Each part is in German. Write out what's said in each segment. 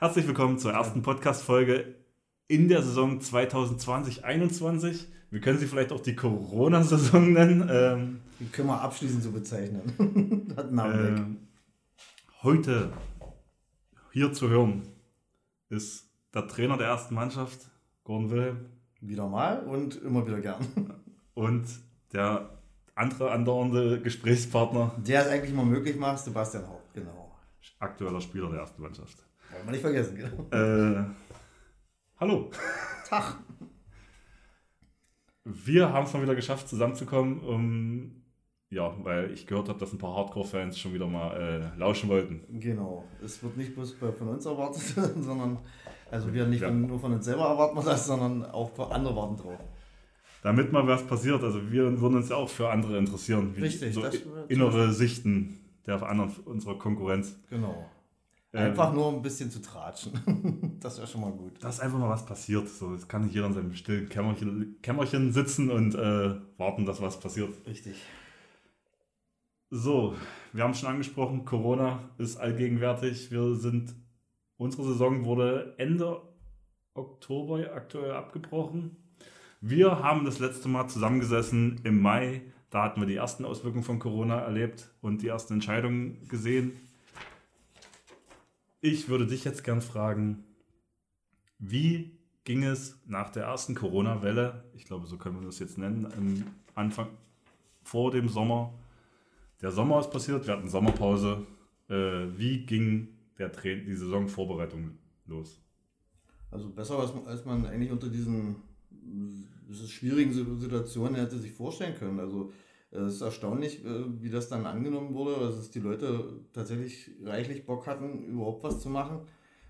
Herzlich willkommen zur ersten Podcast-Folge in der Saison 2020-21. Wir können sie vielleicht auch die Corona-Saison nennen. Ähm, die können wir abschließend so bezeichnen. Hat Namen äh, heute hier zu hören ist der Trainer der ersten Mannschaft, Gordon Wilhelm. Wieder mal und immer wieder gern. Und der andere andauernde Gesprächspartner. Der es eigentlich mal möglich macht, Sebastian Haupt, genau. Aktueller Spieler der ersten Mannschaft. Wollen wir nicht vergessen, genau. Äh, hallo. Tag. Wir haben es mal wieder geschafft, zusammenzukommen, um, ja, weil ich gehört habe, dass ein paar Hardcore-Fans schon wieder mal äh, lauschen wollten. Genau. Es wird nicht bloß von uns erwartet, sondern, also wir nicht ja. nur von uns selber erwarten das, sondern auch andere warten drauf damit mal was passiert. Also wir würden uns ja auch für andere interessieren. Richtig. So innere Sichten der anderen unserer Konkurrenz. Genau. Einfach ähm, nur ein bisschen zu tratschen. das wäre schon mal gut. Dass einfach mal was passiert. So, es kann nicht jeder in seinem stillen Kämmerchen, Kämmerchen sitzen und äh, warten, dass was passiert. Richtig. So, wir haben schon angesprochen, Corona ist allgegenwärtig. Wir sind, unsere Saison wurde Ende Oktober aktuell abgebrochen. Wir haben das letzte Mal zusammengesessen im Mai. Da hatten wir die ersten Auswirkungen von Corona erlebt und die ersten Entscheidungen gesehen. Ich würde dich jetzt gern fragen, wie ging es nach der ersten Corona-Welle, ich glaube, so können wir das jetzt nennen, Anfang vor dem Sommer. Der Sommer ist passiert, wir hatten Sommerpause. Äh, wie ging der die Saisonvorbereitung los? Also besser, als man eigentlich unter diesen schwierigen Situationen hätte sich vorstellen können. Also es ist erstaunlich, äh, wie das dann angenommen wurde, also, dass die Leute tatsächlich reichlich Bock hatten, überhaupt was zu machen,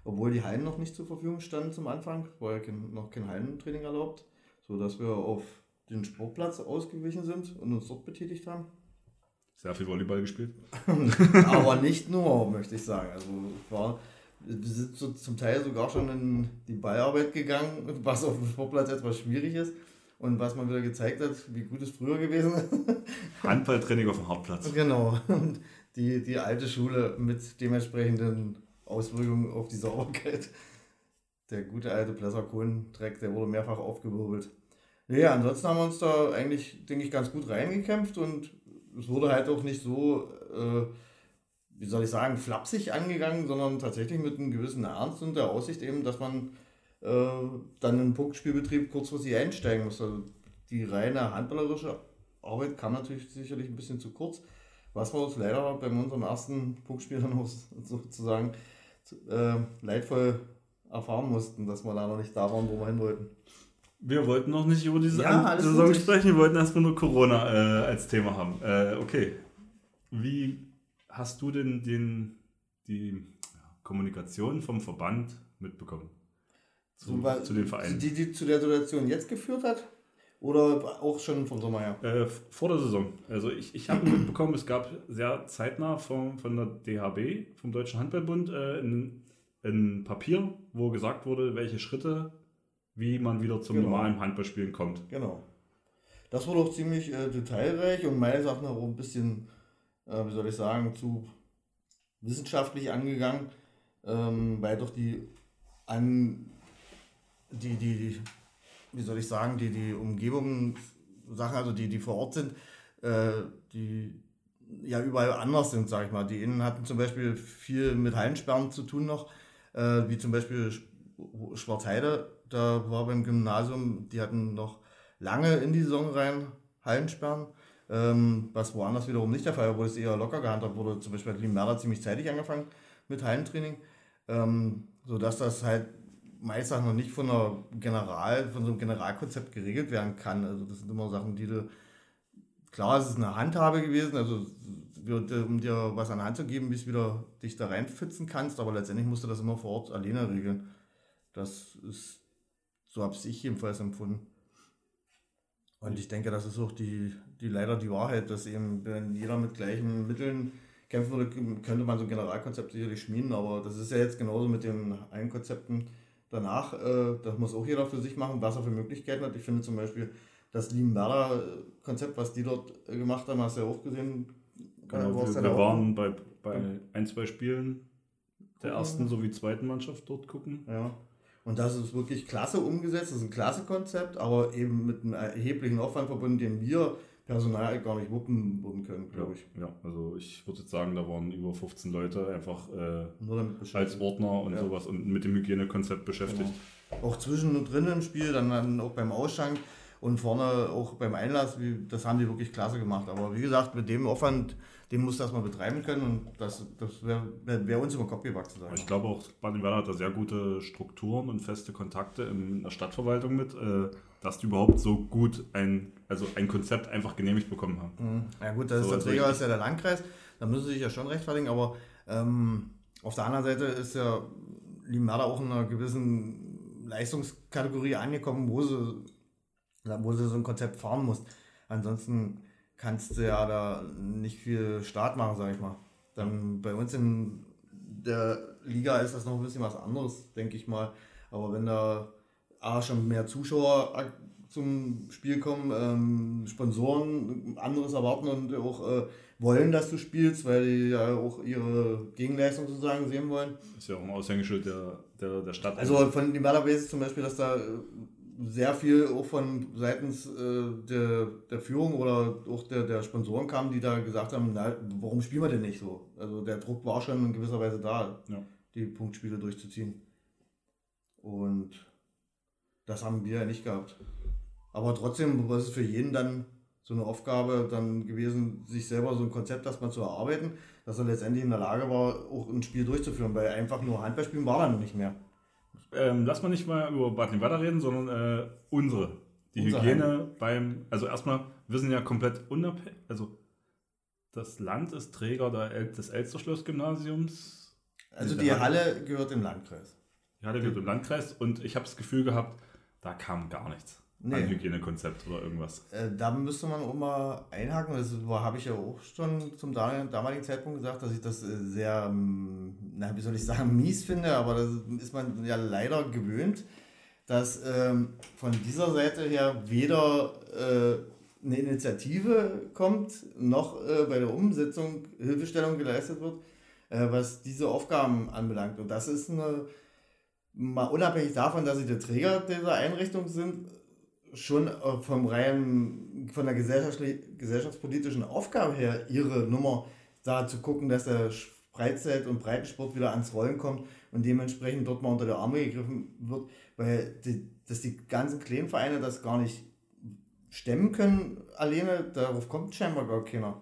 obwohl die Hallen noch nicht zur Verfügung standen zum Anfang, war ja kein, noch kein Hallentraining erlaubt, sodass wir auf den Sportplatz ausgewichen sind und uns dort betätigt haben. Sehr viel Volleyball gespielt. Aber nicht nur, möchte ich sagen. Also war wir sind so zum Teil sogar schon in die Ballarbeit gegangen, was auf dem Sportplatz etwas schwierig ist. Und was man wieder gezeigt hat, wie gut es früher gewesen ist. Handballtraining auf dem Hartplatz. Genau. Die, die alte Schule mit dementsprechenden Auswirkungen auf die Sauberkeit. Der gute alte Plesser Dreck, der wurde mehrfach aufgewirbelt. Naja, ansonsten haben wir uns da eigentlich, denke ich, ganz gut reingekämpft und es wurde halt auch nicht so. Äh, wie soll ich sagen, flapsig angegangen, sondern tatsächlich mit einem gewissen Ernst und der Aussicht eben, dass man dann in den Punktspielbetrieb kurzfristig einsteigen muss. Also die reine handballerische Arbeit kam natürlich sicherlich ein bisschen zu kurz, was wir uns leider bei unserem ersten Punktspiel dann auch sozusagen äh, leidvoll erfahren mussten, dass wir da noch nicht da waren, wo wir hin wollten. Wir wollten noch nicht über diese ja, Saison sprechen, wir wollten erstmal nur Corona äh, als Thema haben. Äh, okay. Wie hast du denn den, die Kommunikation vom Verband mitbekommen? Zu, so, zu den Vereinen? Die, die zu der Situation jetzt geführt hat? Oder auch schon vom Sommer her? Äh, vor der Saison. Also ich, ich habe mitbekommen, es gab sehr zeitnah vom, von der DHB, vom Deutschen Handballbund, äh, ein, ein Papier, wo gesagt wurde, welche Schritte, wie man wieder zum genau. normalen Handballspielen kommt. Genau. Das wurde auch ziemlich äh, detailreich und meines Erachtens auch ein bisschen äh, wie soll ich sagen, zu wissenschaftlich angegangen, ähm, weil doch die an die, die, wie soll ich sagen, die, die Umgebung, Sachen, also die, die vor Ort sind, äh, die ja überall anders sind, sag ich mal. Die Innen hatten zum Beispiel viel mit Hallensperren zu tun noch, äh, wie zum Beispiel Schwarzheide, da war beim Gymnasium, die hatten noch lange in die Saison rein Hallensperren ähm, was woanders wiederum nicht der Fall war, wo es eher locker gehandhabt wurde. Zum Beispiel hat Limmerda ziemlich zeitig angefangen mit Hallentraining, ähm, sodass das halt meist noch nicht von, einer General, von so einem Generalkonzept geregelt werden kann. Also das sind immer Sachen, die du, klar, es ist eine Handhabe gewesen, also um dir was an Hand zu geben, bis du wieder dich da reinpfützen kannst, aber letztendlich musst du das immer vor Ort alleine regeln. Das ist, so habe ich jedenfalls empfunden. Und ich denke, das ist auch die, die leider die Wahrheit, dass eben, wenn jeder mit gleichen Mitteln kämpfen würde, könnte man so ein Generalkonzept sicherlich schmieden, aber das ist ja jetzt genauso mit den einen Konzepten danach. Äh, das muss auch jeder für sich machen, was er für Möglichkeiten hat. Ich finde zum Beispiel das Liebenwerder-Konzept, was die dort äh, gemacht haben, hast du ja auch gesehen. Genau, wir, wir waren bei, bei ein, zwei Spielen der ersten sowie zweiten Mannschaft dort gucken. Ja. Und das ist wirklich klasse umgesetzt, das ist ein klasse Konzept, aber eben mit einem erheblichen Aufwand verbunden, den wir personal gar nicht wuppen, wuppen können, glaube ich. Ja, also ich würde jetzt sagen, da waren über 15 Leute einfach äh, als. Ordner und Ja. sowas und mit dem Hygienekonzept beschäftigt. Genau. Auch zwischen und drinnen im Spiel, dann, dann auch beim Ausschank und vorne auch beim Einlass, wie, das haben die wirklich klasse gemacht. Aber wie gesagt, mit dem Aufwand, den musst du erstmal betreiben können und das, das wäre wär, uns über den Kopf gewachsen. Aber ich glaube auch, Baden-Württemberg hat da sehr gute Strukturen und feste Kontakte in der Stadtverwaltung mit, äh, dass die überhaupt so gut ein, also ein Konzept einfach genehmigt bekommen haben. Mhm. Ja gut, das So, ist der also Träger ist ja der Landkreis, da müssen sie sich ja schon rechtfertigen, aber ähm, auf der anderen Seite ist ja Limada auch in einer gewissen Leistungskategorie angekommen, wo sie, wo sie so ein Konzept fahren muss. Ansonsten kannst du ja da nicht viel Start machen, sag ich mal. Dann bei uns in der Liga ist das noch ein bisschen was anderes, denke ich mal. Aber wenn da A, schon mehr Zuschauer ak- zum Spiel kommen, ähm, Sponsoren anderes erwarten und auch äh, wollen, dass du spielst, weil die ja auch ihre Gegenleistung sozusagen sehen wollen. Ist ja auch ein Aushängeschild der, der, der Stadt. Also von den Basis zum Beispiel, dass da äh, sehr viel auch von seitens äh, der, der Führung oder auch der, der Sponsoren kam, die da gesagt haben, na, warum spielen wir denn nicht so? Also der Druck war schon in gewisser Weise da, Ja. die Punktspiele durchzuziehen. Und das haben wir ja nicht gehabt. Aber trotzdem war es für jeden dann so eine Aufgabe dann gewesen, sich selber so ein Konzept erstmal zu erarbeiten, dass er letztendlich in der Lage war, auch ein Spiel durchzuführen, weil einfach nur Handball spielen war dann nicht mehr. Ähm, lass mal nicht mal über Baden-Württemberg reden, sondern äh, unsere. Die Unser Hygiene beim, also erstmal, wir sind ja komplett unabhängig, also das Land ist Träger der El des Elsterschloss-Gymnasiums. Also die Halle gehört dem Landkreis. Die hatte wir im Landkreis und ich habe das Gefühl gehabt, da kam gar nichts Nee. an Hygienekonzept oder irgendwas. Äh, da müsste man auch mal einhaken. Das habe ich ja auch schon zum damaligen damaligen Zeitpunkt gesagt, dass ich das äh, sehr, ähm, na, wie soll ich sagen, mies finde, aber das ist man ja leider gewöhnt, dass ähm, von dieser Seite her weder äh, eine Initiative kommt, noch äh, bei der Umsetzung Hilfestellung geleistet wird, äh, was diese Aufgaben anbelangt. Und das ist eine, mal unabhängig davon, dass sie der Träger dieser Einrichtung sind, schon äh, vom reinen, von der gesellschaftspolitischen Aufgabe her ihre Nummer da zu gucken, dass der Freizeit- und Breitensport wieder ans Rollen kommt und dementsprechend dort mal unter die Arme gegriffen wird, weil die, dass die ganzen kleinen Vereine das gar nicht stemmen können alleine, darauf kommt scheinbar gar keiner.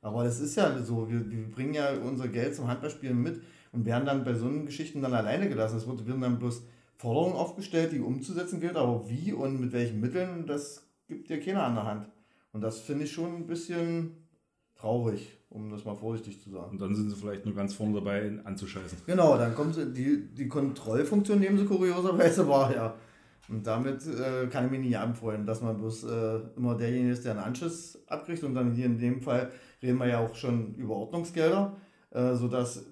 Aber das ist ja so, wir, wir bringen ja unser Geld zum Handballspielen mit und werden dann bei so einen Geschichten dann alleine gelassen. Es wird- werden dann bloß Forderungen aufgestellt, die umzusetzen gilt, aber wie und mit welchen Mitteln, das gibt dir keiner an der Hand. Und das finde ich schon ein bisschen traurig, um das mal vorsichtig zu sagen. Und dann sind sie vielleicht nur ganz vorne dabei, anzuscheißen. Genau, dann kommt die, die Kontrollfunktion nehmen sie kurioserweise wahr, ja. Und damit äh, kann ich mich nicht anfreuen, dass man bloß äh, immer derjenige ist, der einen Anschiss abkriegt. Und dann hier in dem Fall reden wir ja auch schon über Ordnungsgelder, äh, sodass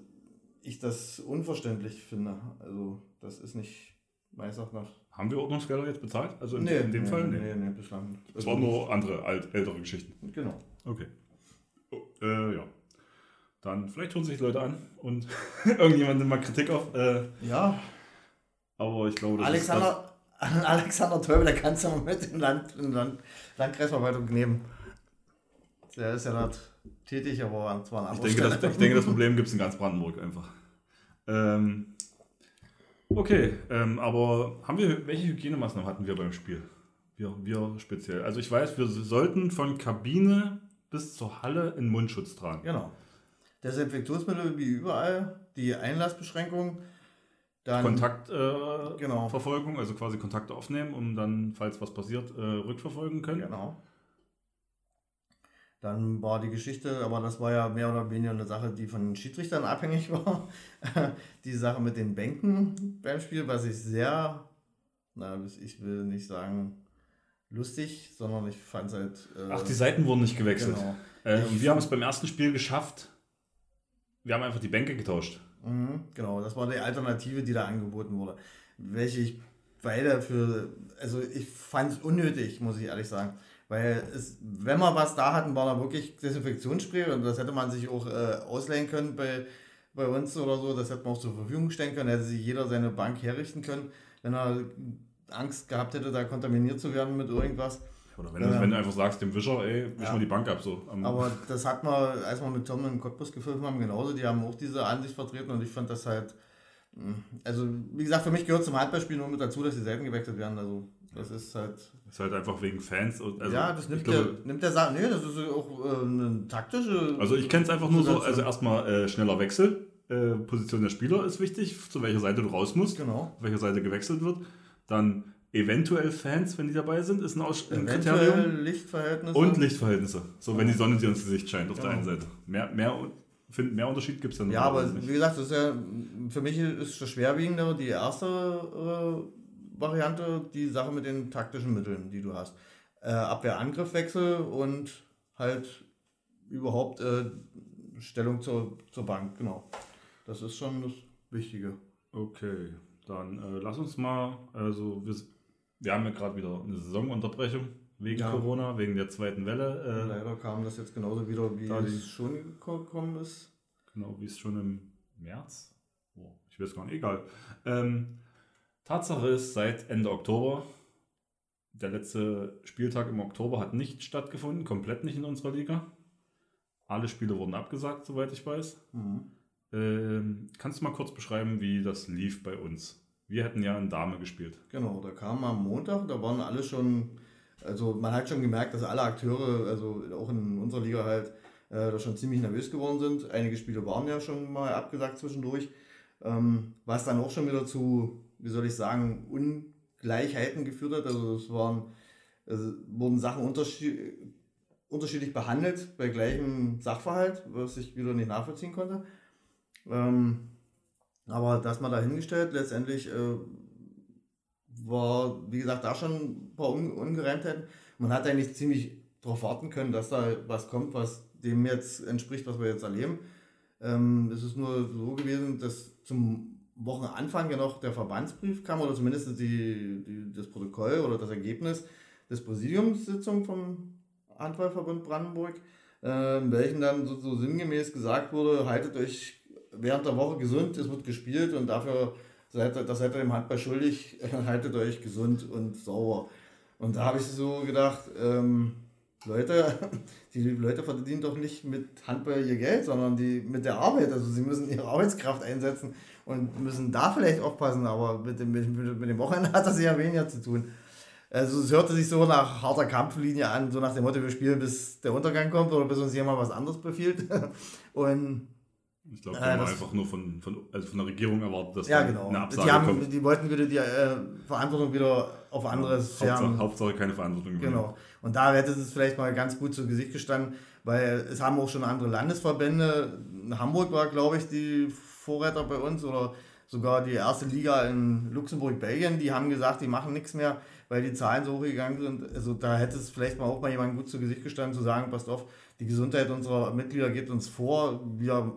ich das unverständlich finde. Also das ist nicht meines Erachtens. Haben wir Ordnungsgelder jetzt bezahlt? Also in, in dem Fall? Nee, nee, nee, bislang. Das waren nur andere, alt, ältere Geschichten. Genau. Okay. Oh, äh, ja. Dann vielleicht hören sich die Leute an und irgendjemand nimmt mal Kritik auf. Äh, Ja, aber ich glaube, das Alexander, Alexander Teubel, der kann es ja mal mit in, Land, in Land, Landkreisverwaltung nehmen. Der ist ja dort tätig, aber zwar ist das, ich, denke, das, ich denke, das Problem gibt es in ganz Brandenburg einfach. Ähm, okay, ähm, aber haben wir, welche Hygienemaßnahmen hatten wir beim Spiel? Wir, wir speziell. Also ich weiß, wir sollten von Kabine bis zur Halle einen Mundschutz tragen. Genau. Desinfektionsmittel wie überall, die Einlassbeschränkung, dann Kontaktverfolgung, äh, Genau. Also quasi Kontakte aufnehmen, um dann, falls was passiert, äh, rückverfolgen können. Genau. Dann war die Geschichte, aber das war ja mehr oder weniger eine Sache, die von den Schiedsrichtern abhängig war. die Sache mit den Bänken beim Spiel, was ich sehr, na, ich will nicht sagen lustig, sondern ich fand es halt. äh, Ach, die Seiten wurden nicht gewechselt. Genau. Äh, und wir haben es beim ersten Spiel geschafft. Wir haben einfach die Bänke getauscht. Mhm, genau, das war die Alternative, die da angeboten wurde. Welche ich beide für, also ich fand es unnötig, muss ich ehrlich sagen. Weil es, wenn wir was da hatten, war da wirklich Desinfektionsspray und das hätte man sich auch äh, ausleihen können bei, bei uns oder so, das hätte man auch zur Verfügung stellen können, hätte sich jeder seine Bank herrichten können, wenn er Angst gehabt hätte, da kontaminiert zu werden mit irgendwas. Oder wenn, du, ähm, wenn du einfach sagst, dem Wischer, ey, wisch ja. mal die Bank ab. So. Aber das hat man, als wir mit Tom in Cottbus gefilmt haben, genauso, die haben auch diese Ansicht vertreten und ich fand das halt, hm, also wie gesagt, für mich gehört zum Handballspiel nur mit dazu, dass die Seiten gewechselt werden. Also das ist halt. Das ist halt einfach wegen Fans. Also ja, das nimmt, glaube, der, nimmt der Sache. Nee, das ist auch äh, eine taktische. Also ich kenne es einfach nur so, also erstmal äh, schneller Wechsel. Äh, Position der Spieler ist wichtig, zu welcher Seite du raus musst, genau. auf welcher Seite gewechselt wird. Dann eventuell Fans, wenn die dabei sind, ist ein, Aus ein Kriterium. Lichtverhältnisse. Und Lichtverhältnisse. So, wenn die Sonne dir ins Gesicht scheint, auf genau. der einen Seite. Mehr, mehr, find, mehr Unterschied gibt es dann Ja, aber nicht. wie gesagt, das ist ja, für mich ist das schwerwiegende die erste äh, Variante, die Sache mit den taktischen Mitteln, die du hast. Äh, Abwehr-Angriffwechsel und halt überhaupt äh, Stellung zur, zur Bank, genau. Das ist schon das Wichtige. Okay, dann äh, lass uns mal, also wir, wir haben ja gerade wieder eine Saisonunterbrechung wegen ja. Corona, wegen der zweiten Welle. Äh, Leider kam das jetzt genauso wieder, wie es schon gekommen ist. Genau, wie es schon im März. Oh, ich weiß gar nicht, egal. Ähm, Tatsache ist, seit Ende Oktober, der letzte Spieltag im Oktober hat nicht stattgefunden, komplett nicht in unserer Liga. Alle Spiele wurden abgesagt, soweit ich weiß. Mhm. Ähm, kannst du mal kurz beschreiben, wie das lief bei uns? Wir hätten ja in Dame gespielt. Genau, da kam am Montag, da waren alle schon, also man hat schon gemerkt, dass alle Akteure, also auch in unserer Liga halt, äh, da schon ziemlich nervös geworden sind. Einige Spiele waren ja schon mal abgesagt zwischendurch, ähm, was dann auch schon wieder zu, wie soll ich sagen, Ungleichheiten geführt hat. Also es waren, also wurden Sachen unterschied unterschiedlich behandelt bei gleichem Sachverhalt, was ich wieder nicht nachvollziehen konnte. Ähm, aber das mal dahingestellt, letztendlich äh, war, wie gesagt, da schon ein paar Un Ungereimtheiten. Man hat eigentlich ziemlich darauf warten können, dass da was kommt, was dem jetzt entspricht, was wir jetzt erleben. Ähm, es ist nur so gewesen, dass zum Wochenanfang ja noch der Verbandsbrief kam oder zumindest die, die, das Protokoll oder das Ergebnis des Präsidiumssitzung vom Handballverbund Brandenburg, äh, in welchen dann so, so sinngemäß gesagt wurde, haltet euch während der Woche gesund, es wird gespielt und dafür seid ihr, das seid ihr dem Handball schuldig, haltet euch gesund und sauber. Und da habe ich so gedacht, ähm, Leute, die Leute verdienen doch nicht mit Handball ihr Geld, sondern die mit der Arbeit. Also sie müssen ihre Arbeitskraft einsetzen und müssen da vielleicht aufpassen, aber mit dem, mit, mit dem Wochenende hat das ja weniger zu tun. Also es hörte sich so nach harter Kampflinie an, so nach dem Motto, wir spielen bis der Untergang kommt oder bis uns jemand was anderes befiehlt. Und ich glaube, die äh, haben einfach nur von, von, also von der Regierung erwartet, dass ja, genau. eine Absage die haben, kommt. Die wollten wieder die äh, Verantwortung wieder auf andere ja, Hauptsache, Hauptsache, keine Verantwortung mehr. Und da hätte es vielleicht mal ganz gut zu Gesicht gestanden, weil es haben auch schon andere Landesverbände. Hamburg war, glaube ich, die Vorreiter bei uns oder sogar die erste Liga in Luxemburg, Belgien, die haben gesagt, die machen nichts mehr, weil die Zahlen so hochgegangen sind. Also da hätte es vielleicht mal auch mal jemand gut zu Gesicht gestanden, zu sagen, passt auf, die Gesundheit unserer Mitglieder geht uns vor, wir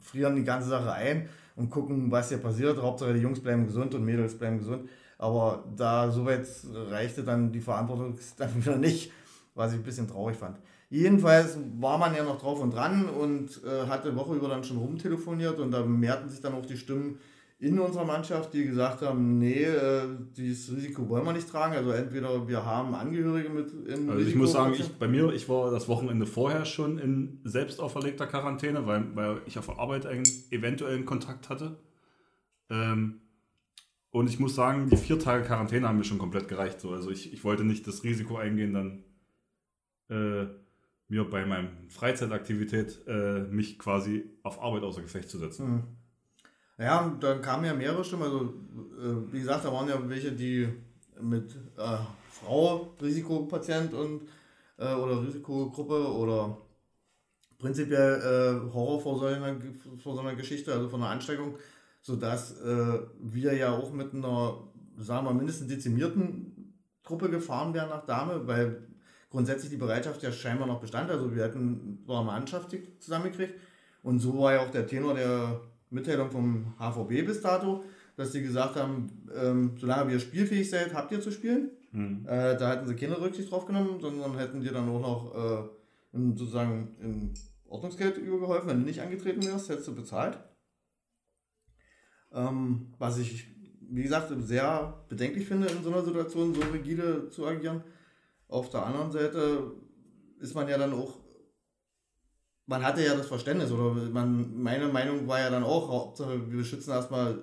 frieren die ganze Sache ein und gucken, was hier passiert. Hauptsache die Jungs bleiben gesund und Mädels bleiben gesund. Aber da soweit reichte dann die Verantwortung dann wieder nicht, was ich ein bisschen traurig fand. Jedenfalls war man ja noch drauf und dran und äh, hatte Woche über dann schon rumtelefoniert und da mehrten sich dann auch die Stimmen, in unserer Mannschaft, die gesagt haben, nee, äh, dieses Risiko wollen wir nicht tragen. Also entweder wir haben Angehörige mit in Also ich muss sagen, ich, bei mir, ich war das Wochenende vorher schon in selbst auferlegter Quarantäne, weil, weil ich auf der Arbeit einen eventuellen Kontakt hatte. Ähm, und ich muss sagen, die vier Tage Quarantäne haben mir schon komplett gereicht. So. Also ich, ich wollte nicht das Risiko eingehen, dann äh, mir bei meiner Freizeitaktivität äh, mich quasi auf Arbeit außer Gefecht zu setzen. Mhm. Ja, dann kamen ja mehrere Stimmen. Also, äh, wie gesagt, da waren ja welche, die mit äh, Frau, Risikopatient und äh, oder Risikogruppe oder prinzipiell äh, Horror vor so, einer, vor so einer Geschichte, also von einer Ansteckung, sodass äh, wir ja auch mit einer, sagen wir mindestens dezimierten Gruppe gefahren wären nach Dame, weil grundsätzlich die Bereitschaft ja scheinbar noch bestand. Also wir hätten so eine Mannschaft zusammengekriegt. Und so war ja auch der Tenor der Mitteilung vom HVB bis dato, dass sie gesagt haben, ähm, solange wir spielfähig seid, habt ihr zu spielen. Mhm. Äh, da hätten sie keine Rücksicht drauf genommen, sondern hätten dir dann auch noch äh, in, sozusagen in Ordnungsgeld übergeholfen. Wenn du nicht angetreten wärst, hättest du bezahlt. Ähm, was ich, wie gesagt, sehr bedenklich finde, in so einer Situation so rigide zu agieren. Auf der anderen Seite ist man ja dann auch, man hatte ja das Verständnis, oder man, meine Meinung war ja dann auch, Hauptsache wir schützen erstmal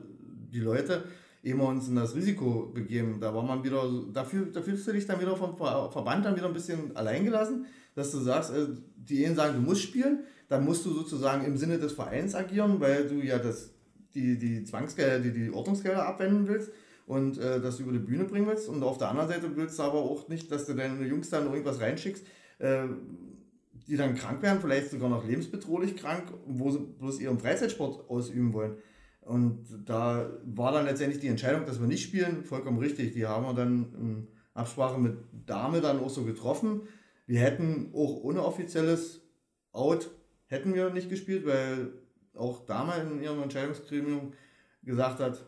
die Leute, ehe wir uns in das Risiko begeben. Da war man wieder, dafür, da fühlst du dich dann wieder vom Verband dann wieder ein bisschen alleingelassen, dass du sagst, äh, die einen sagen, du musst spielen, dann musst du sozusagen im Sinne des Vereins agieren, weil du ja das, die, die Zwangsgelder, die, die Ordnungsgelder abwenden willst und äh, das über die Bühne bringen willst. Und auf der anderen Seite willst du aber auch nicht, dass du deine Jungs dann irgendwas reinschickst, äh, die dann krank werden, vielleicht sogar noch lebensbedrohlich krank, wo sie bloß ihren Freizeitsport ausüben wollen. Und da war dann letztendlich die Entscheidung, dass wir nicht spielen, vollkommen richtig. Die haben wir dann in Absprache mit Dame dann auch so getroffen. Wir hätten auch ohne offizielles Out hätten wir nicht gespielt, weil auch Dame in ihrem Entscheidungsgremium gesagt hat,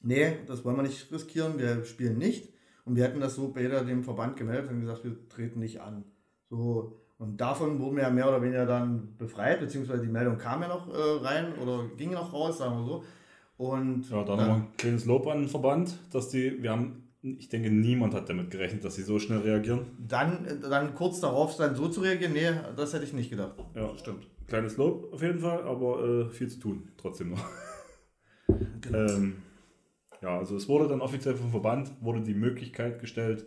nee, das wollen wir nicht riskieren, wir spielen nicht. Und wir hätten das so bei dem Verband gemeldet und gesagt, wir treten nicht an. So, und davon wurden wir ja mehr oder weniger dann befreit, beziehungsweise die Meldung kam ja noch äh, rein oder ging noch raus, sagen wir so. Und ja, dann nochmal ein kleines Lob an den Verband, dass die, wir haben, ich denke, niemand hat damit gerechnet, dass sie so schnell reagieren. Dann, dann kurz darauf dann so zu reagieren, nee, das hätte ich nicht gedacht. Ja, stimmt. Kleines Lob auf jeden Fall, aber äh, viel zu tun trotzdem noch. Genau. ähm, ja, also es wurde dann offiziell vom Verband, wurde die Möglichkeit gestellt,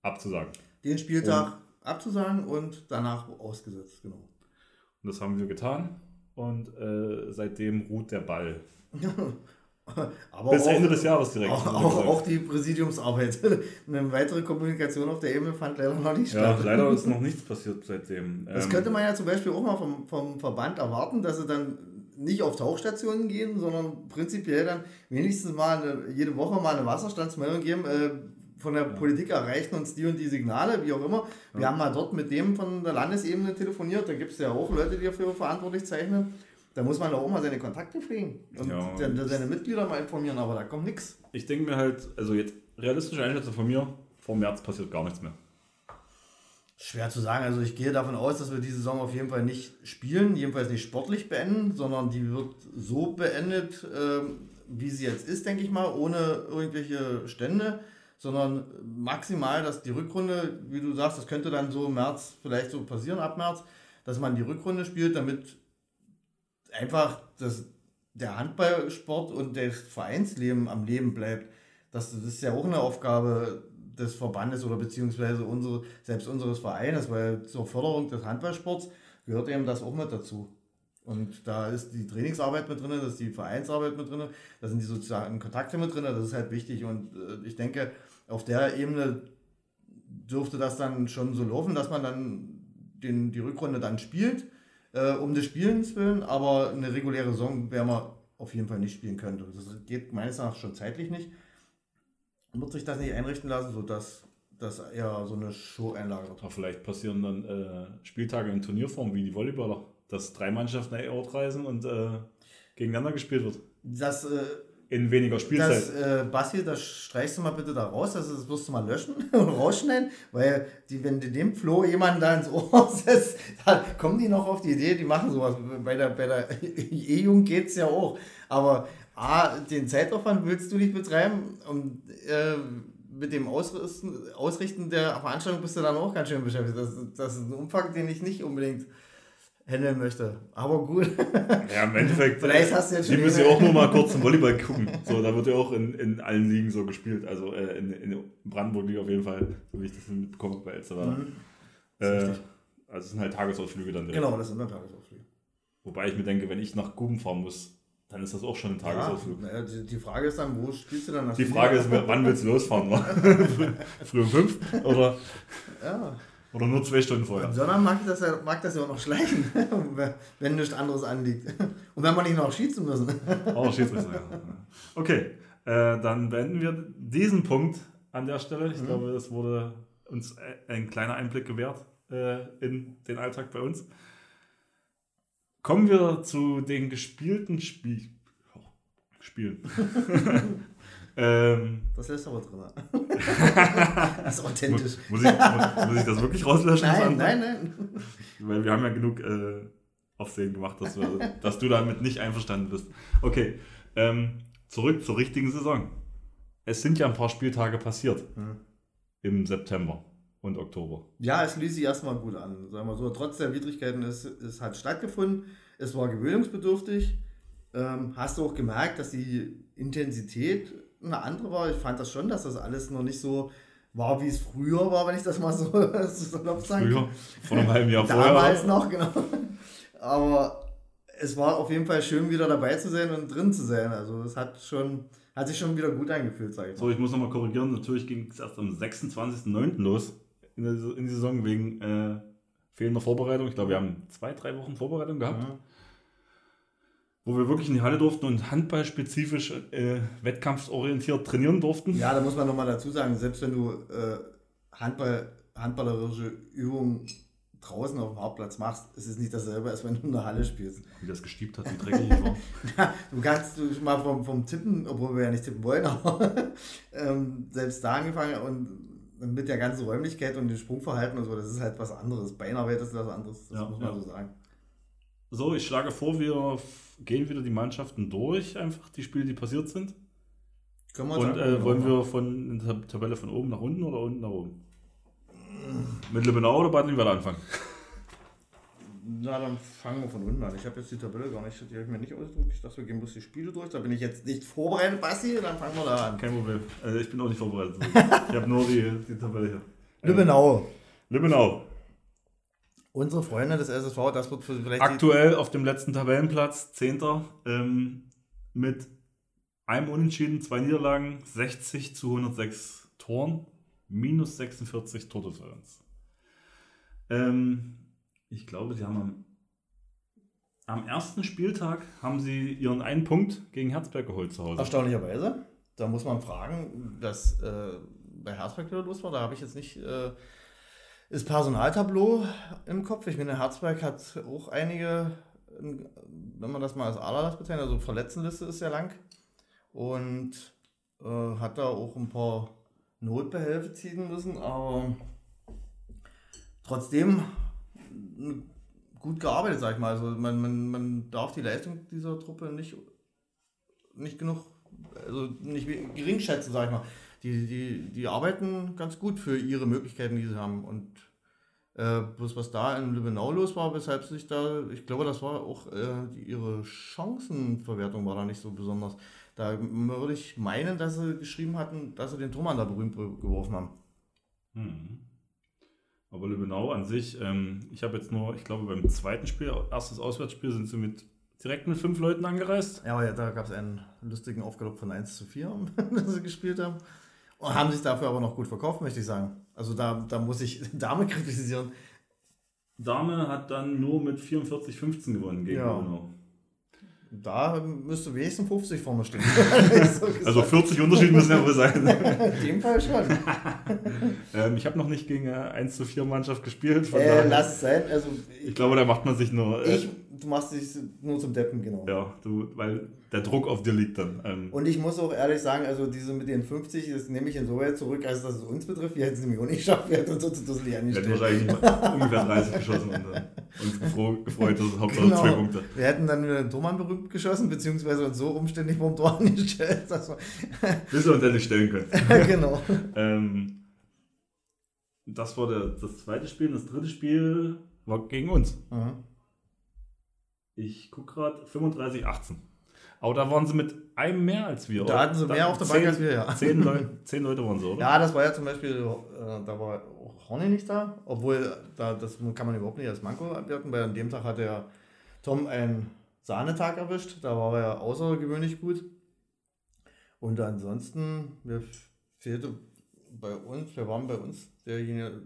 abzusagen. Den Spieltag und, abzusagen und danach ausgesetzt, genau. Und das haben wir getan und äh, seitdem ruht der Ball. Aber Bis auch, Ende des Jahres direkt. Auch, auch, auch, die Präsidiumsarbeit. Eine weitere Kommunikation auf der Ebene fand leider noch nicht statt. Ja, leider ist noch nichts passiert seitdem. Das ähm, könnte man ja zum Beispiel auch mal vom, vom Verband erwarten, dass sie dann nicht auf Tauchstationen gehen, sondern prinzipiell dann wenigstens mal eine, jede Woche mal eine Wasserstandsmeldung geben. Äh, von der ja. Politik erreichen uns die und die Signale, wie auch immer. Wir ja. haben mal dort mit dem von der Landesebene telefoniert. Da gibt es ja auch Leute, die dafür verantwortlich zeichnen. Da muss man auch mal seine Kontakte pflegen und ja. seine Mitglieder mal informieren, aber da kommt nichts. Ich denke mir halt, also jetzt realistische Einschätzung von mir, vor März passiert gar nichts mehr. Schwer zu sagen. Also ich gehe davon aus, dass wir die Saison auf jeden Fall nicht spielen, jedenfalls nicht sportlich beenden, sondern die wird so beendet, ähm, wie sie jetzt ist, denke ich mal, ohne irgendwelche Stände, sondern maximal, dass die Rückrunde, wie du sagst, das könnte dann so im März vielleicht so passieren, ab März, dass man die Rückrunde spielt, damit einfach das, der Handballsport und das Vereinsleben am Leben bleibt. Das, das ist ja auch eine Aufgabe des Verbandes oder beziehungsweise unsere, selbst unseres Vereines, weil zur Förderung des Handballsports gehört eben das auch mit dazu. Und da ist die Trainingsarbeit mit drin, da ist die Vereinsarbeit mit drin, da sind die sozialen Kontakte mit drin, das ist halt wichtig. Und äh, ich denke, auf der Ebene dürfte das dann schon so laufen, dass man dann den, die Rückrunde dann spielt, äh, um des Spielens willen, aber eine reguläre Saison werden wir auf jeden Fall nicht spielen können. Das geht meines Erachtens schon zeitlich nicht wird sich das nicht einrichten lassen, sodass das eher so eine Show-Einlage wird. Aber vielleicht passieren dann äh, Spieltage in Turnierform wie die Volleyballer, dass drei Mannschaften nach Ort reisen und äh, gegeneinander gespielt wird. Das äh, in weniger Spielzeit. Das, äh, Basti, das streichst du mal bitte da raus, das, das wirst du mal löschen und rausschneiden, weil die, wenn du dem Flo jemanden da ins Ohr setzt, dann kommen die noch auf die Idee, die machen sowas. Bei der, bei der E-Jugend geht es ja auch. Aber A, den Zeitaufwand willst du nicht betreiben und äh, mit dem Ausrichten, Ausrichten der Veranstaltung bist du dann auch ganz schön beschäftigt. Das, das ist ein Umfang, den ich nicht unbedingt handeln möchte. Aber gut. Ja, im Endeffekt. Vielleicht hast du jetzt schon. Die müssen ja auch nur mal kurz zum Volleyball gucken. So, da wird ja auch in, in allen Ligen so gespielt. Also äh, in, in Brandenburg liegt auf jeden Fall, so wie ich das mitbekomme bei Elster. Mhm. Äh, also es sind halt Tagesausflüge dann direkt. Genau, das sind dann Tagesausflüge. Wobei ich mir denke, wenn ich nach Guben fahren muss, dann ist das auch schon ein Tagesausflug. Ja, die, die, Frage ist dann, wo spielst du dann? Die Frage ist, wann willst du losfahren? Früh um fünf? Oder, ja. Oder nur zwei Stunden vorher? Im Sommer mag das, ja, mag das ja auch noch schleichen, wenn nichts anderes anliegt. Und wenn wir nicht noch schießen müssen. Auch schießen müssen, ja. Okay, äh, dann beenden wir diesen Punkt an der Stelle. Ich mhm. glaube, es wurde uns ein kleiner Einblick gewährt äh, in den Alltag bei uns. Kommen wir zu den gespielten Spiel oh, Spielen. Ähm, das lässt aber drin. das ist authentisch. Muss, muss, ich, muss, muss, ich, das wirklich rauslöschen? Nein, nein, nein. Weil wir haben ja genug äh, Aufsehen gemacht, dass, wir, dass du damit nicht einverstanden bist. Okay. Ähm, zurück zur richtigen Saison. Es sind ja ein paar Spieltage passiert Hm. im September und Oktober. Ja, es ließ sich erstmal gut an. Sagen wir so, trotz der Widrigkeiten, es, es hat stattgefunden. Es war gewöhnungsbedürftig. Ähm, hast du auch gemerkt, dass die Intensität eine andere war? Ich fand das schon, dass das alles noch nicht so war, wie es früher war, wenn ich das mal so so salopp sagen Früher, vor einem halben Jahr Damals vorher. noch, genau. Aber es war auf jeden Fall schön, wieder dabei zu sein und drin zu sein. Also es hat schon, hat sich schon wieder gut angefühlt, sage ich mal. So, ich muss nochmal korrigieren. Natürlich ging es erst am 26.09. los in der, in die Saison wegen äh, fehlender Vorbereitung. Ich glaube, wir haben zwei, drei Wochen Vorbereitung gehabt, Ja. Wo wir wirklich in die Halle durften und handballspezifisch äh, wettkampforientiert trainieren durften. Ja, da muss man nochmal dazu sagen, selbst wenn du äh, Handball, handballerische Übungen draußen auf dem Hauptplatz machst, ist es nicht dasselbe, als wenn du in der Halle spielst. Wie das gestiebt hat, wie dreckig ich war. Du kannst du schon mal vom, vom Tippen, obwohl wir ja nicht tippen wollen, aber ähm, selbst da angefangen und mit der ganzen Räumlichkeit und dem Sprungverhalten und so, das ist halt was anderes. Beinarbeit ist was anderes, das Ja, muss man ja. so sagen. So, ich schlage vor, wir gehen wieder die Mannschaften durch, einfach die Spiele, die passiert sind. Können wir uns Und äh, wollen wir von der Tab- Tabelle von oben nach unten oder unten nach oben? Mit Lübbenau oder Bad Limweiler anfangen? Na, dann fangen wir von unten an. Ich habe jetzt die Tabelle gar nicht, die habe ich mir nicht ausgedruckt. Ich dachte, wir gehen bloß die Spiele durch. Da bin ich jetzt nicht vorbereitet, Basti. Dann fangen wir da an. Kein Problem. Also ich bin auch nicht vorbereitet. Ich habe nur die, die Tabelle hier. Lübbenau. Lübbenau. Unsere Freunde des SSV, das wird für vielleicht Aktuell auf dem letzten Tabellenplatz, 10. Ähm, mit einem Unentschieden, zwei Niederlagen, 60 zu 106 Toren, minus 46 Tordifferenz. Ähm, ich glaube, sie haben am, am ersten Spieltag haben sie ihren einen Punkt gegen Herzberg geholt zu Hause. erstaunlicherweise, da muss man fragen, dass äh, bei Herzberg wieder los war. Da habe ich jetzt nicht äh, das Personaltableau im Kopf. Ich meine, Herzberg hat auch einige, wenn man das mal als Aderlass bezeichnet, also Verletztenliste ist sehr lang und äh, hat da auch ein paar Notbehelfe ziehen müssen, aber trotzdem gut gearbeitet, sag ich mal. Also man, man, man darf die Leistung dieser Truppe nicht, nicht genug, also nicht gering schätzen, sag ich mal. Die, die, die arbeiten ganz gut für ihre Möglichkeiten, die sie haben. Und äh, bloß was da in Lübbenau los war, weshalb sich da, ich glaube, das war auch äh, die, ihre Chancenverwertung war da nicht so besonders. Da würde ich meinen, dass sie geschrieben hatten, dass sie den Thomann da berühmt geworfen haben. Mhm. Aber Lübbenau an sich, ähm, ich habe jetzt nur, ich glaube beim zweiten Spiel, erstes Auswärtsspiel, sind sie mit direkt mit fünf Leuten angereist. Ja, aber ja, da gab es einen lustigen Aufgalopp von 1 zu 4, das sie gespielt haben. Und haben sich dafür aber noch gut verkauft, möchte ich sagen. Also da, da muss ich Dame kritisieren. Dame hat dann nur mit 44-15 gewonnen gegen Ja. Lübbenau. Da müsste wenigstens 50 vorne stehen. So. Also 40 Unterschied müssen ja wohl sein. in dem Fall schon. ähm, ich habe noch nicht gegen eine 1 zu 4 Mannschaft gespielt. Von Äh, lass es sein. Also ich glaube, da macht man sich nur. Äh, ich, du machst dich nur zum Deppen, genau. ja, du, weil der Druck auf dir liegt dann. Ähm, Und ich muss auch ehrlich sagen, also diese mit den 50, das nehme ich insoweit zurück, als dass es uns betrifft. Wir hätten es nämlich auch nicht geschafft, wir hätten uns so zu dusselig wir hätten angestellt. wahrscheinlich ungefähr 30 geschossen und dann uns gefreut, dass es Hauptsache Genau. zwei Punkte. Wir hätten dann wieder den Tormann berühmt geschossen, beziehungsweise uns so umständlich vom Tor angestellt. Dass wir, Bis wir uns endlich stellen können. genau. Ähm, das war der, das zweite Spiel. Und das dritte Spiel war gegen uns. Mhm. Ich gucke gerade 35-18. Aber da waren sie mit einem mehr als wir. Da oder? hatten sie mehr auf der Bank als wir, ja. Zehn, Leu zehn Leute waren so, oder? Ja, das war ja zum Beispiel, äh, da war auch Horny nicht da, obwohl da, das kann man überhaupt nicht als Manko abwerten, weil an dem Tag hat der Tom einen Sahnetag erwischt, da war er ja außergewöhnlich gut. Und ansonsten, mir fehlte bei uns, wir waren bei uns, derjenige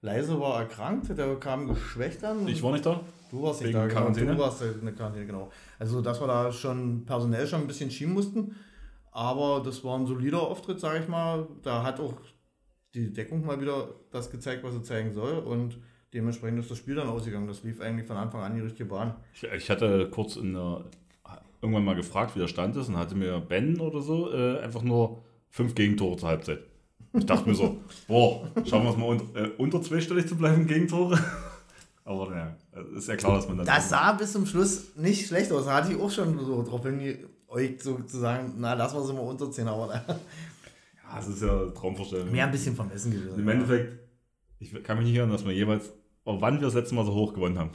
leise war erkrankt, der kam geschwächt an. Ich war nicht da. Du warst nicht da, genau. Quarantäne? Du warst in der Quarantäne, genau. Also, dass wir da schon personell schon ein bisschen schieben mussten. Aber das war ein solider Auftritt, sage ich mal. Da hat auch die Deckung mal wieder das gezeigt, was sie zeigen soll. Und dementsprechend ist das Spiel dann ausgegangen. Das lief eigentlich von Anfang an die richtige Bahn. Ich, ich hatte kurz in der, irgendwann mal gefragt, wie der Stand ist, und hatte mir Ben oder so äh, einfach nur fünf Gegentore zur Halbzeit. Ich dachte mir so, boah, schauen wir es mal unter, äh, unter zweistellig zu bleiben, Gegentore. Aber naja, ist ja klar, dass man dann. Das sah bis zum Schluss nicht schlecht aus. Da hatte ich auch schon so drauf euch sozusagen, na, lassen wir sie mal unterziehen, aber ja, es ist ja Traumvorstellung. Mehr ein bisschen vermessen gewesen. Im Endeffekt, ich kann mich nicht erinnern, dass wir jeweils, oh, wann wir das letzte Mal so hoch gewonnen haben.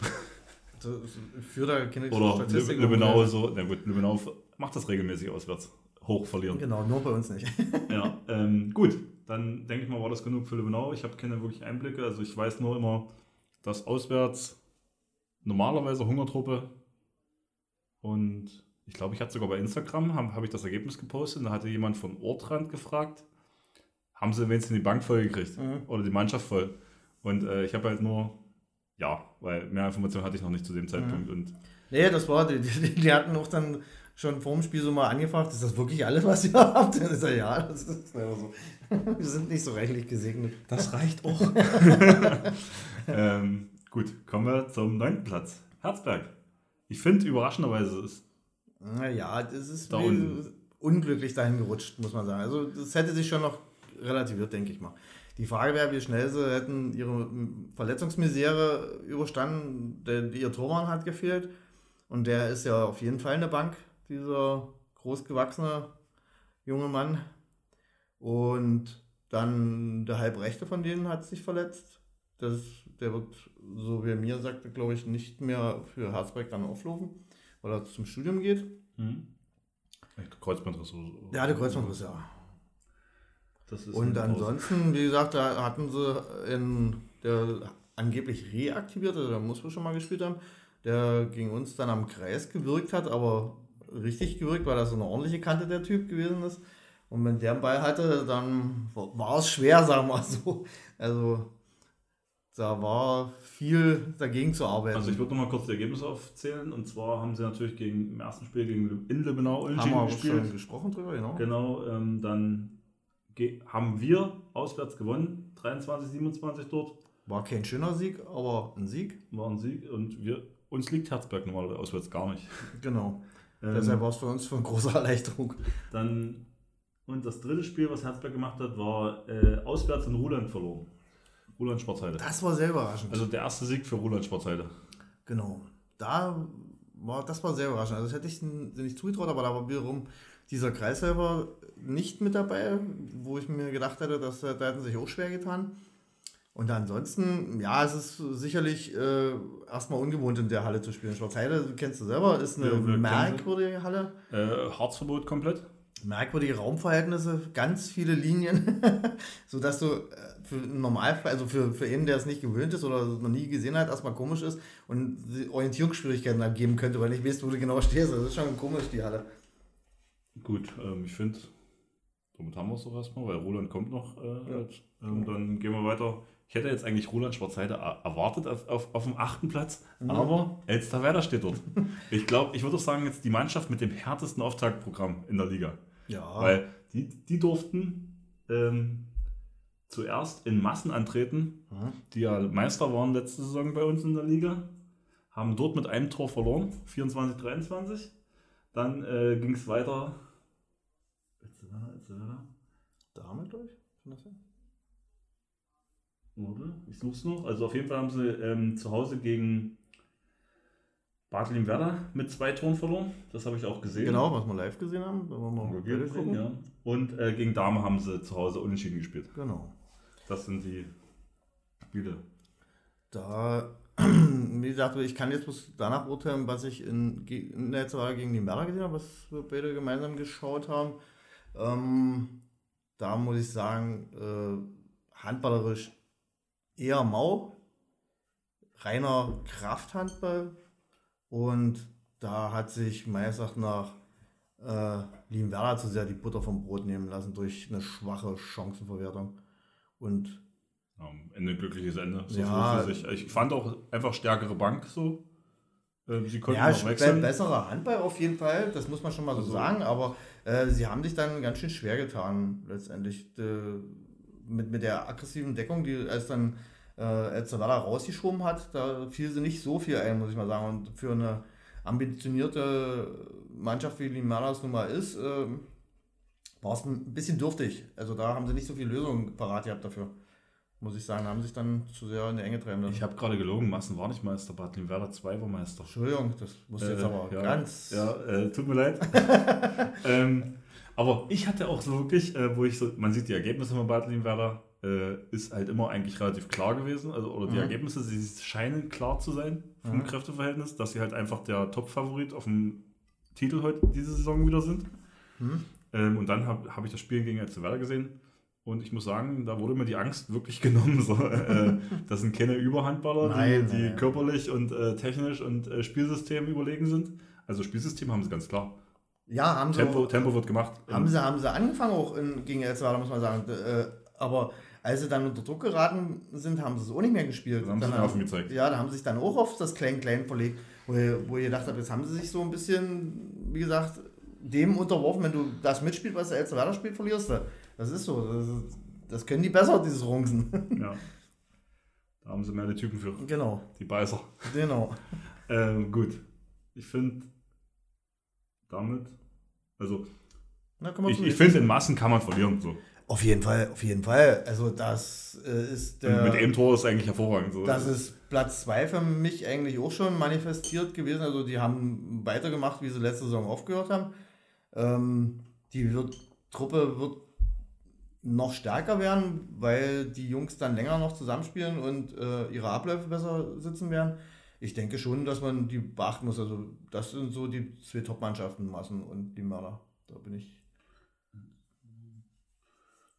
Für da keine Oder Statistik. Lübbenau so, na gut, Lübbenau macht das regelmäßig auswärts. Hoch verlieren. Genau, nur bei uns nicht. ja, ähm, gut. Dann denke ich mal, war das genug für Lübbenau. Ich habe keine wirklich Einblicke. Also ich weiß nur immer, dass auswärts normalerweise Hungertruppe und ich glaube, ich hatte sogar bei Instagram, habe hab ich das Ergebnis gepostet, da hatte jemand von Ortrand gefragt, haben sie wenigstens die Bank voll gekriegt mhm. oder die Mannschaft voll. Und äh, ich habe halt nur, ja, weil mehr Informationen hatte ich noch nicht zu dem Zeitpunkt. Mhm. Und nee, das war, die, die, die, hatten auch dann schon vor dem Spiel so mal angefragt, ist das wirklich alles, was ihr habt? Dann ist er, ja, das ist einfach so. Wir sind nicht so reichlich gesegnet. Das reicht auch. ähm, gut, kommen wir zum neunten Platz. Herzberg. Ich finde überraschenderweise ist naja, das ist da unglücklich dahin gerutscht, muss man sagen. Also das hätte sich schon noch relativiert, denke ich mal. Die Frage wäre, wie schnell sie hätten ihre Verletzungsmisere überstanden. Der, ihr Tormann hat gefehlt und der ist ja auf jeden Fall eine Bank, dieser großgewachsene junge Mann. Und dann der Halbrechte von denen hat sich verletzt. Das, der wird, so wie er mir sagte, glaube ich, nicht mehr für Herzberg dann auflaufen weil er zum Studium geht. Mhm. Kreuzbandriss. Ja, der Kreuzbandriss, ja. Und ansonsten, wie gesagt, da hatten sie in der angeblich reaktivierte, der muss wir schon mal gespielt haben, der gegen uns dann am Kreis gewirkt hat, aber richtig gewirkt, weil das so eine ordentliche Kante der Typ gewesen ist. Und wenn der einen Ball hatte, dann war es schwer, sagen wir mal so. Also da war viel dagegen zu arbeiten. Also ich würde noch mal kurz die Ergebnisse aufzählen. Und zwar haben sie natürlich gegen, im ersten Spiel gegen in Lebenau haben wir gespielt. schon gesprochen drüber, genau. Genau, ähm, dann haben wir auswärts gewonnen, 23, 27 dort. War kein schöner Sieg, aber ein Sieg. War ein Sieg und wir, uns liegt Herzberg normalerweise auswärts gar nicht. Genau. Ähm, Deshalb war es für uns von großer Erleichterung. Dann, und das dritte Spiel, was Herzberg gemacht hat, war äh, auswärts in Ruland verloren. Roland Sportheide. Das war sehr überraschend. Also der erste Sieg für Roland Sportheide. Genau. Da war, das war sehr überraschend. Also das hätte ich nicht zugetraut, aber da war wiederum dieser Kreis selber nicht mit dabei, wo ich mir gedacht hätte, dass da hätten sich auch schwer getan. Und ansonsten, ja, es ist sicherlich äh, erstmal ungewohnt in der Halle zu spielen. Schwarzheide, kennst du selber, ist eine ja, merkwürdige Halle. Äh, Harzverbot komplett. Merkwürdige Raumverhältnisse, ganz viele Linien, sodass du äh, für einen Normalfall, also für, für einen, der es nicht gewöhnt ist oder noch nie gesehen hat, erstmal komisch ist und Orientierungsschwierigkeiten dann geben könnte, weil ich weiß, wo du genau stehst. Das ist schon komisch, die Halle. Gut, ähm, ich finde, damit haben wir es doch erstmal, weil Roland kommt noch. Äh, ja. ähm, dann gehen wir weiter. Ich hätte jetzt eigentlich Roland Schwarzheide erwartet auf, auf, auf dem achten Platz, mhm. aber Elsterwerder steht dort. ich glaube, ich würde auch sagen, jetzt die Mannschaft mit dem härtesten Auftaktprogramm in der Liga. Ja. Weil die, die durften ähm, zuerst in Massen antreten, mhm. die ja Meister waren letzte Saison bei uns in der Liga, haben dort mit einem Tor verloren, 24, 23. Dann äh, ging es weiter. Damit durch? Oder? Ich suche es noch. Also auf jeden Fall haben sie ähm, zu Hause gegen Bad Werder mit zwei Toren verloren. Das habe ich auch gesehen. Genau, was wir live gesehen haben. Da wir mal gesehen, ja. Und äh, gegen Dame haben sie zu Hause unentschieden gespielt. Genau. Das sind die Spiele. Da, wie gesagt, ich kann jetzt bloß danach urteilen, was ich in, in der Zahl gegen die Mörder gesehen habe, was wir beide gemeinsam geschaut haben. Ähm, da muss ich sagen, äh, handballerisch eher mau, reiner Krafthandball und da hat sich meines Erachtens nach äh, Werder zu sehr die Butter vom Brot nehmen lassen durch eine schwache Chancenverwertung. Und am Ende ein glückliches Ende. So ja, ich fand auch einfach stärkere Bank so. Ähm, sie konnten ja, auch wechseln. besserer Handball auf jeden Fall, das muss man schon mal so also, sagen, aber äh, sie haben sich dann ganz schön schwer getan, letztendlich. Äh, mit, mit der aggressiven Deckung, die als dann äh, El Zavalla rausgeschoben hat, da fiel sie nicht so viel ein, muss ich mal sagen. Und für eine ambitionierte Mannschaft wie Limaras nun mal ist, äh, war es ein bisschen dürftig. Also da haben sie nicht so viele Lösungen parat gehabt dafür. muss ich sagen, haben sich dann zu sehr in die Enge treiben lassen. Ich habe gerade gelogen, Massen war nicht Meister, Bad Werder 2 war Meister. Entschuldigung, das muss äh, jetzt aber ja, ganz. Ja, äh, tut mir leid. ähm, aber ich hatte auch so wirklich, äh, wo ich so, man sieht die Ergebnisse von Bad Werder, äh, ist halt immer eigentlich relativ klar gewesen. Also, oder die mhm. Ergebnisse, sie scheinen klar zu sein vom mhm. Kräfteverhältnis, dass sie halt einfach der Top-Favorit auf dem Titel heute diese Saison wieder sind. Mhm. Ähm, und dann habe hab ich das Spiel gegen FC Werder gesehen. Und ich muss sagen, da wurde mir die Angst wirklich genommen. So, äh, das sind keine Überhandballer, nein, die, die nein. körperlich und äh, technisch und äh, Spielsystem überlegen sind. Also Spielsystem haben sie ganz klar. Ja, haben sie. Tempo, auch, Tempo wird gemacht. Haben sie, haben sie angefangen auch in, gegen El Salvador, muss man sagen. Äh, aber als sie dann unter Druck geraten sind, haben sie es auch nicht mehr gespielt. Dann haben dann sie haben, gezeigt. Ja, da haben sie sich dann auch auf das Klein-Klein verlegt, wo ihr, wo ihr gedacht habt, jetzt haben sie sich so ein bisschen, wie gesagt, dem unterworfen, wenn du das mitspielst, was der El Salvador spielt, verlierst du. Das ist so. Das, ist, das können die besser, dieses Rungsen. Ja. Da haben sie mehr die Typen für. Genau. Die Beißer. Genau. ähm, gut. Ich finde, damit, also, Na, ich, ich finde, in Massen kann man verlieren. So. Auf jeden Fall, auf jeden Fall. Also das äh, ist der, mit dem Tor ist eigentlich hervorragend. So. Das ist Platz 2 für mich eigentlich auch schon manifestiert gewesen. Also die haben weitergemacht, wie sie letzte Saison aufgehört haben. Ähm, die wird, Truppe wird noch stärker werden, weil die Jungs dann länger noch zusammenspielen und äh, ihre Abläufe besser sitzen werden. Ich denke schon, dass man die beachten muss. Also das sind so die zwei Top-Mannschaften, Massen und die Mörder. Da bin ich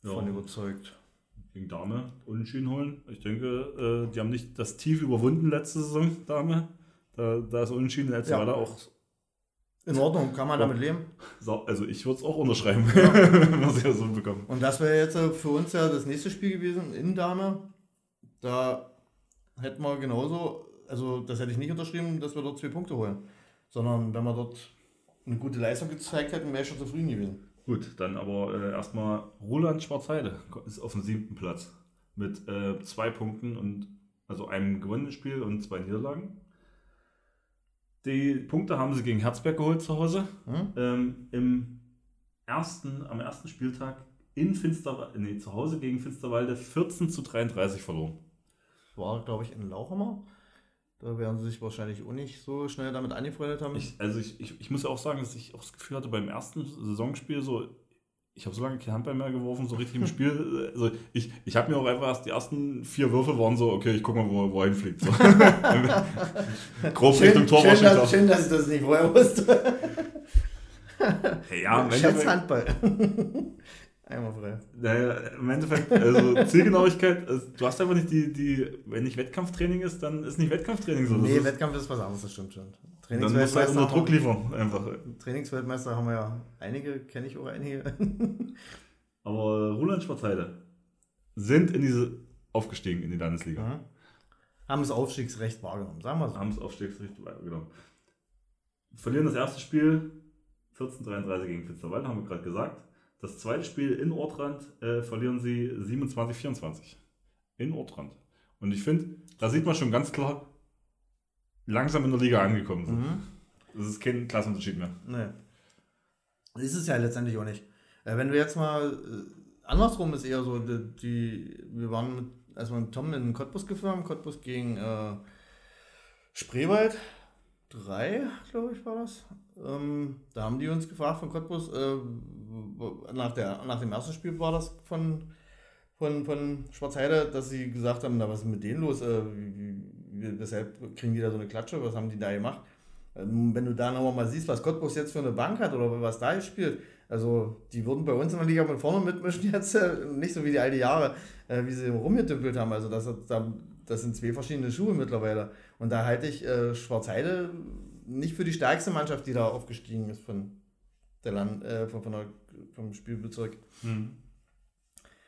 ja. von überzeugt. Gegen Dame unentschieden holen. Ich denke, äh, die haben nicht das Tief überwunden letzte Saison, Dame. Da, da ist unentschieden letzte ja. war da auch. In Ordnung, kann man ja. damit leben? So, also ich würde es auch unterschreiben, ja. wenn wir so bekommen. Und das wäre jetzt äh, für uns ja das nächste Spiel gewesen in Dame. Da hätten wir genauso, also das hätte ich nicht unterschrieben, dass wir dort zwei Punkte holen. Sondern wenn wir dort eine gute Leistung gezeigt hätten, wäre ich schon zufrieden gewesen. Gut, dann aber äh, erstmal Roland Schwarzheide ist auf dem siebten Platz mit äh, zwei Punkten und also einem gewonnenen Spiel und zwei Niederlagen. Die Punkte haben sie gegen Herzberg geholt zu Hause. Hm? Ähm, im ersten, am ersten Spieltag in Finsterwalde, nee, zu Hause gegen Finsterwalde 14 zu 33 verloren. War, glaube ich, in Lauchhammer. Da werden sie sich wahrscheinlich auch nicht so schnell damit angefreundet haben. Ich, also ich, ich, ich muss ja auch sagen, dass ich auch das Gefühl hatte beim ersten Saisonspiel so, ich habe so lange kein Handball mehr geworfen, so richtig im Spiel. Also ich, ich habe mir auch einfach erst die ersten vier Würfe waren so, okay, ich gucke mal, wo, wo er hinfliegt. So. Grob schön, Richtung Tor schön, dass, schön, dass ich das nicht vorher wusste. Ja, Schätz Handball. Einmal frei. Naja, im Endeffekt, also Zielgenauigkeit, also, du hast einfach nicht die, die, wenn nicht Wettkampftraining ist, dann ist nicht Wettkampftraining so. Nee, ist, Wettkampf ist was anderes, das stimmt schon. Dann musst du halt unter Druck liefern, einfach. Trainingsweltmeister haben wir ja einige, kenne ich auch einige. Aber Roland Schwarzheide sind in diese aufgestiegen in die Landesliga. Mhm. Haben das Aufstiegsrecht wahrgenommen, sagen wir so. Haben das Aufstiegsrecht wahrgenommen. Verlieren das erste Spiel 14:33 gegen Finsterwald, haben wir gerade gesagt. Das zweite Spiel in Ortrand äh, verlieren sie 27-24. In Ortrand. Und ich finde, da sieht man schon ganz klar, langsam in der Liga angekommen sind. Mhm. Das ist kein Klassenunterschied mehr. Nee. Ist es ja letztendlich auch nicht. Äh, wenn du jetzt mal, äh, andersrum ist eher so, die, die, wir waren mit, als wir mit Tom in Cottbus gefahren, Cottbus gegen äh, Spreewald, 3, glaube ich, war das. Ähm, da haben die uns gefragt von Cottbus, äh, nach, der, nach dem ersten Spiel war das von, von, von Schwarzheide, dass sie gesagt haben, na, was ist mit denen los? Äh, weshalb kriegen die da so eine Klatsche? Was haben die da gemacht? Ähm, wenn du da nochmal mal siehst, was Cottbus jetzt für eine Bank hat oder was da spielt, also die würden bei uns in der Liga mit vorne mitmischen jetzt, äh, nicht so wie die alte Jahre, äh, wie sie rumgetümpelt haben. Also das, das sind zwei verschiedene Schuhe mittlerweile. Und da halte ich äh, Schwarzheide nicht für die stärkste Mannschaft, die da aufgestiegen ist von der Land, äh, von, von der, vom Spielbezirk. Mhm.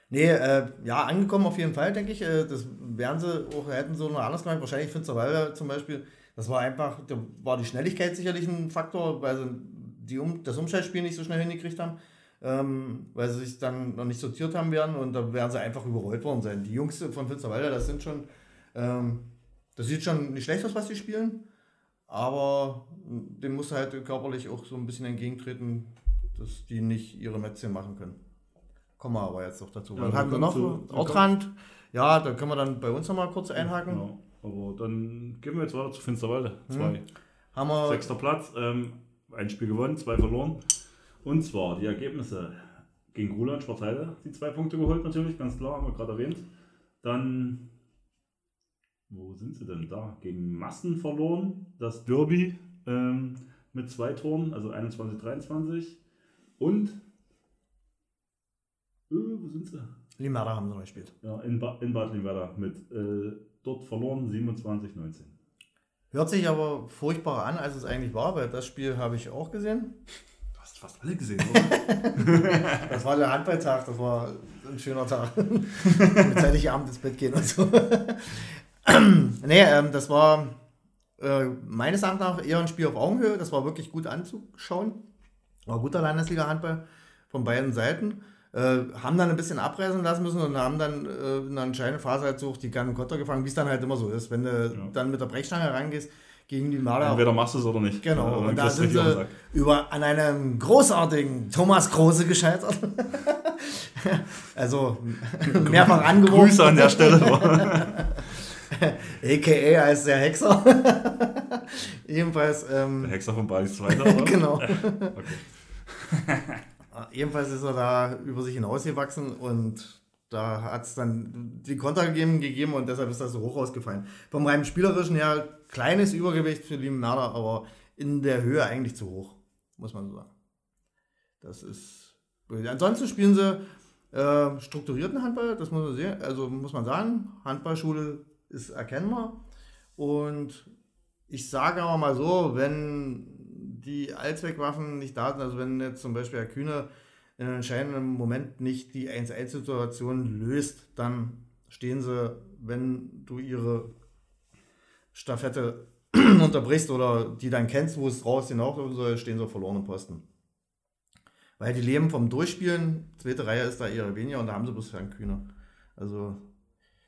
Nee, äh, ja, angekommen auf jeden Fall, denke ich. Äh, das wären sie auch, hätten sie noch anders gemacht. Wahrscheinlich Finsterwalder zum Beispiel. Das war einfach, da war die Schnelligkeit sicherlich ein Faktor, weil sie die um, das Umschaltspiel nicht so schnell hingekriegt haben, ähm, weil sie sich dann noch nicht sortiert haben werden und da wären sie einfach überrollt worden sein. Die Jungs von Finsterwalder, das sind schon, ähm, das sieht schon nicht schlecht aus, was sie spielen. Aber dem muss halt körperlich auch so ein bisschen entgegentreten, dass die nicht ihre Mätzchen machen können. Kommen wir aber jetzt noch dazu. Ja, dann hatten wir noch zu- Ortrand. Ja, da können wir dann bei uns nochmal kurz einhaken. Genau. Aber dann gehen wir jetzt weiter zu Finsterwalde. Zwei. Haben wir Sechster Platz, ähm, ein Spiel gewonnen, zwei verloren. Und zwar die Ergebnisse gegen Ruland Schwarzheide, die zwei Punkte geholt natürlich, ganz klar, haben wir gerade erwähnt. Dann, wo sind sie denn da? Gegen Massen verloren, das Derby ähm, mit zwei Toren, also 21, 23. Und, äh, wo sind sie? Limera haben sie noch gespielt. Ja, in, ba in Bad Limwerda mit äh, dort verloren, 27, 19. Hört sich aber furchtbar an, als es eigentlich war, weil das Spiel habe ich auch gesehen. Du hast fast alle gesehen, oder? Das war der Handballtag, das war ein schöner Tag. Mit zeitig abends ins Bett gehen und so. nee, ähm, das war äh, meines Erachtens nach eher ein Spiel auf Augenhöhe. Das war wirklich gut anzuschauen. War guter Landesliga-Handball von beiden Seiten. Äh, haben dann ein bisschen abreißen lassen müssen und haben dann äh, in einer entscheidenden Phase halt so die Gun Kotter gefangen, wie es dann halt immer so ist. Wenn du dann mit der Brechstange rangehst gegen die Marder. Entweder machst du es oder nicht. Genau, Ja, und da sind sie über, an einem großartigen Thomas Große gescheitert. also mehrfach angerufen. Grüße an der Stelle. A.k.a. als der Hexer. Jedenfalls, Der ähm, Hexer von Balis Zweiter, oder? genau. Okay. Jedenfalls ist er da über sich hinausgewachsen und da hat es dann die Konter gegeben, gegeben und deshalb ist das so hoch ausgefallen. Vom rein spielerischen her kleines Übergewicht für Limonada, aber in der Höhe eigentlich zu hoch, muss man so sagen. Das ist. Ansonsten spielen sie äh, strukturierten Handball, das muss man sehen, also muss man sagen. Handballschule ist erkennbar. Und ich sage aber mal so, wenn die Allzweckwaffen nicht da sind, also wenn jetzt zum Beispiel Herr Kühne in einem entscheidenden Moment nicht die 1-1-Situation löst, dann stehen sie, wenn du ihre Staffette unterbrichst oder die dann kennst, wo es raus hinauslaufen soll, stehen sie auf verlorenen Posten. Weil die leben vom Durchspielen, zweite Reihe ist da eher weniger und da haben sie bloß Herrn Kühne. Also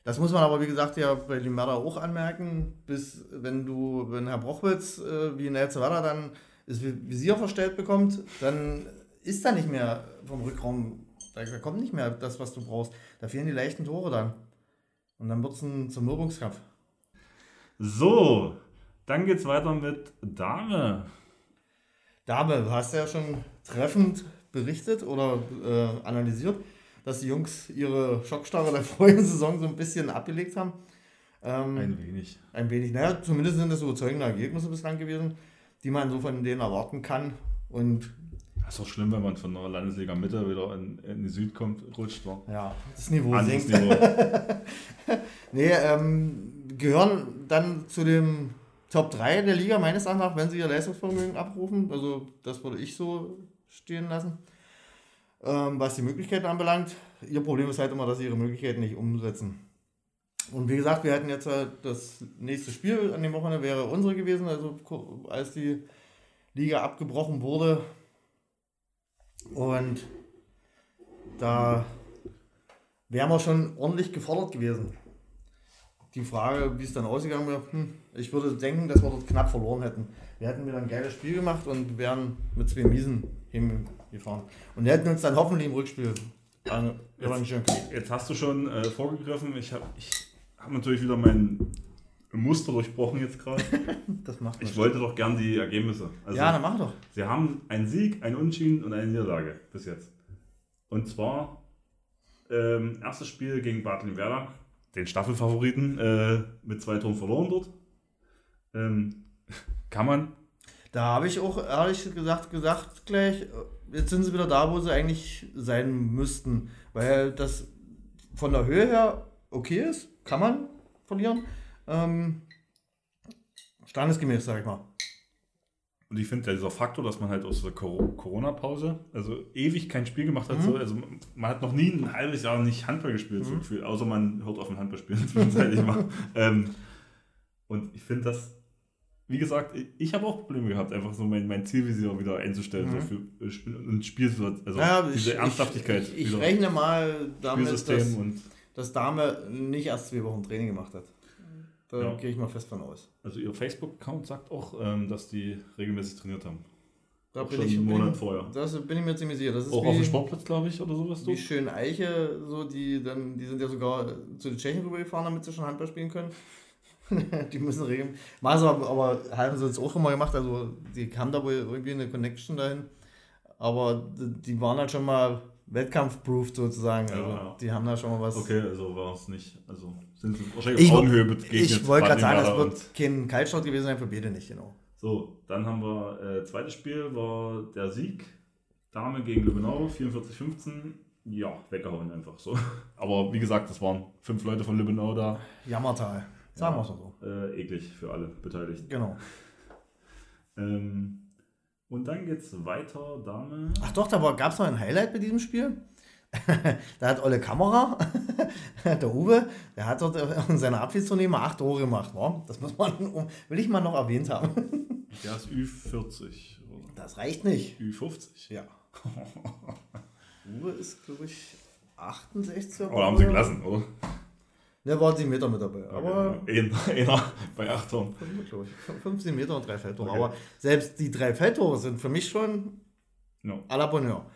das muss man aber, wie gesagt, ja bei Limerda auch anmerken, bis wenn du, wenn Herr Brochwitz äh, wie in Elzevada dann das Visier verstellt bekommt, dann ist da nicht mehr vom Rückraum, da, da kommt nicht mehr das, was du brauchst. Da fehlen die leichten Tore dann. Und dann wird es ein Zermürbungskampf. So, dann geht's weiter mit Dame. Dame, du hast ja schon treffend berichtet oder äh, analysiert, dass die Jungs ihre Schockstarre der vorigen Saison so ein bisschen abgelegt haben. Ähm, Ein wenig. Ein wenig, naja, zumindest sind das überzeugende Ergebnisse bislang gewesen, die man so von denen erwarten kann. Und Das ist auch schlimm, wenn man von der Landesliga Mitte wieder in, in die Süd kommt, rutscht. War. ja, das Niveau Anderes sinkt. Niveau. Nee, ähm, gehören dann zu dem Top 3 der Liga meines Erachtens wenn sie ihr Leistungsvermögen abrufen. Also das würde ich so stehen lassen. Ähm, was die Möglichkeiten anbelangt. Ihr Problem ist halt immer, dass sie ihre Möglichkeiten nicht umsetzen. Und wie gesagt, wir hatten jetzt halt das nächste Spiel an dem Wochenende wäre unsere gewesen, also als die Liga abgebrochen wurde. Und da wären wir schon ordentlich gefordert gewesen. Die Frage, wie es dann ausgegangen wäre, hm, ich würde denken, dass wir dort knapp verloren hätten. Wir hätten wieder ein geiles Spiel gemacht und wären mit zwei Miesen hingefahren. Und hätten uns dann hoffentlich im Rückspiel revanchieren können. Jetzt hast du schon äh, vorgegriffen. Ich habe ich hab natürlich wieder mein Muster durchbrochen jetzt gerade. Das macht Ich nichts. wollte doch gern die Ergebnisse. Also, Ja, dann mach doch. Sie haben einen Sieg, einen Unentschieden und eine Niederlage bis jetzt. Und zwar ähm, erstes Spiel gegen Bad Limwerda, den Staffelfavoriten, äh, mit zwei Toren verloren dort. Ähm, kann man. Da habe ich auch ehrlich gesagt gesagt gleich, jetzt sind sie wieder da, wo sie eigentlich sein müssten. Weil das von der Höhe her okay ist, kann man verlieren. Ähm, standesgemäß, sag ich mal. Und ich finde, dieser Faktor, dass man halt aus der Cor- Corona-Pause, also ewig kein Spiel gemacht hat, Mhm. so, also man hat noch nie ein halbes Jahr nicht Handball gespielt, so Mhm. gefühlt, außer man hört auf ein Handballspielen zwischenzeitlich mal. ähm, und ich finde das, wie gesagt, ich, habe auch Probleme gehabt, einfach so mein, mein Zielvisier wieder einzustellen, Mhm. so für äh, Spiel- also Naja, diese ich, Ernsthaftigkeit, Ich, ich, rechne mal damit, dass, dass Dame nicht erst zwei Wochen Training gemacht hat. Da Ja. gehe ich mal fest von aus. also ihr Facebook-Account sagt auch, ähm, dass die regelmäßig trainiert haben. Da Auch bin schon ich, einen Monat vorher. Das bin ich mir ziemlich sicher. Das ist Auch wie, auf dem Sportplatz, glaube ich, oder sowas. wie Du? schön Eiche, so die dann, die sind ja sogar zu den Tschechen rübergefahren, damit sie schon Handball spielen können. die müssen regeln. Machen aber, aber haben sie jetzt auch immer gemacht, also die haben da wohl irgendwie eine Connection dahin. Aber die waren halt schon mal Wettkampf-proofed sozusagen. Also Ja. die haben da schon mal was. Okay, also war es nicht. Also sind sie wahrscheinlich Ich, auf Augenhöhe begegnet. ich wollte gerade sagen, das Baden-Werder wird kein Kaltstart gewesen sein für beide nicht, genau. So, dann haben wir, äh, zweites Spiel war der Sieg. Dame gegen Lübbenau, 44-15. Ja, weggehauen einfach so. Aber wie gesagt, das waren fünf Leute von Lübbenau da. Jammertal. Sagen wir es so. Äh, eklig für alle Beteiligten. Genau. Ähm, und dann geht's weiter, Dame. Ach doch, da gab es noch ein Highlight bei diesem Spiel. da hat Olle Kamera, der Uwe, der hat dort in seiner mal acht Tore gemacht. Wa? Das muss man, will ich mal noch erwähnt haben. Der ist Ü40 oder Das reicht nicht. Ü50. Ja. Uwe ist, glaube ich, 68. Oder haben sie gelassen, oder? Ne, waren 7 Meter mit dabei. Aber Okay. Einer, einer bei acht Toren. fünf, glaub ich, 15 Meter und drei Feldtore. Okay. Aber selbst die drei Feldtore sind für mich schon Ja. à la Bonheur.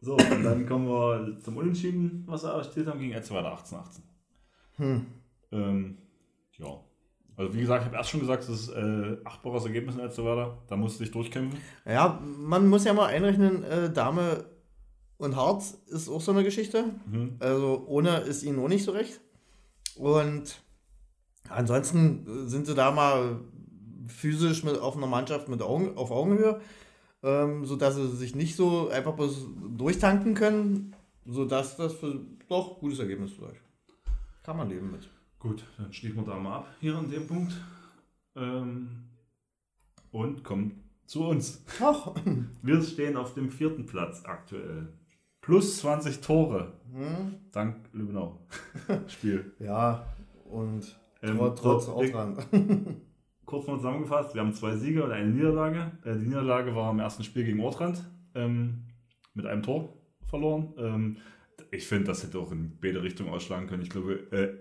So, und dann kommen wir zum Unentschieden, was wir erstellt haben, gegen Etzweiler 18 18. Hm. Ähm, ja. Also wie gesagt, ich habe erst schon gesagt, das ist äh, achtbares Ergebnis in Etzweiler. Da musst du dich durchkämpfen. Ja, man muss ja mal einrechnen, äh, Dame und Harz ist auch so eine Geschichte. Mhm. Also ohne ist ihnen auch nicht so recht. Und ansonsten äh, sind sie da mal physisch mit, auf einer Mannschaft mit Augen, auf Augenhöhe, ähm, sodass sie sich nicht so einfach bloß durchtanken können, sodass das für doch gutes Ergebnis vielleicht. Kann man leben mit. Gut, dann schließen wir da mal ab hier an dem Punkt. Ähm, und kommen zu uns. Ach, Wir stehen auf dem vierten Platz aktuell. Plus 20 Tore. hm, Dank Lübbenau. Spiel. ja, und Ähm, trotz, auch dran. Kurz mal zusammengefasst, wir haben zwei Siege und eine Niederlage. Äh, die Niederlage war im ersten Spiel gegen Ortrand ähm, mit einem Tor verloren. Ähm, ich finde, das hätte auch in beide Richtungen ausschlagen können. Ich glaube, äh,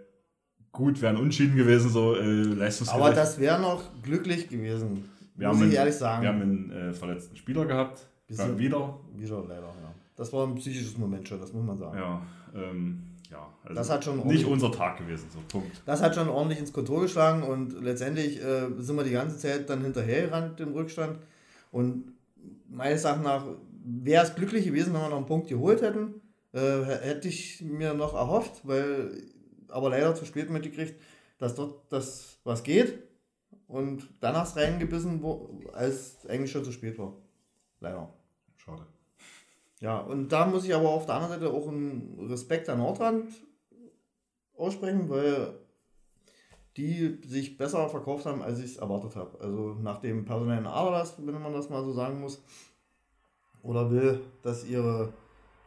gut wären Unschieden gewesen, so äh, leistungsgerecht. Aber das wäre noch glücklich gewesen. wir muss haben, ich einen, ehrlich sagen. wir haben einen äh, verletzten Spieler gehabt. Dann wieder. Wieder leider, ja. Das war ein psychisches Moment schon, das muss man sagen. Ja, ähm, ja also Das hat schon nicht unser Tag gewesen, so Punkt. Das hat schon ordentlich ins Kontor geschlagen und letztendlich äh, sind wir die ganze Zeit dann hinterhergerannt im Rückstand. Und meines Erachtens nach wäre es glücklich gewesen, wenn wir noch einen Punkt geholt hätten. Äh, hätte ich mir noch erhofft, weil aber leider zu spät mitgekriegt, dass dort das was geht. Und danach reingebissen, wo, als eigentlich schon zu spät war. Leider. Schade. Ja, und da muss ich aber auf der anderen Seite auch einen Respekt an Nordrand aussprechen, weil die sich besser verkauft haben, als ich es erwartet habe. Also nach dem personellen Aderlass, wenn man das mal so sagen muss, oder will, dass ihre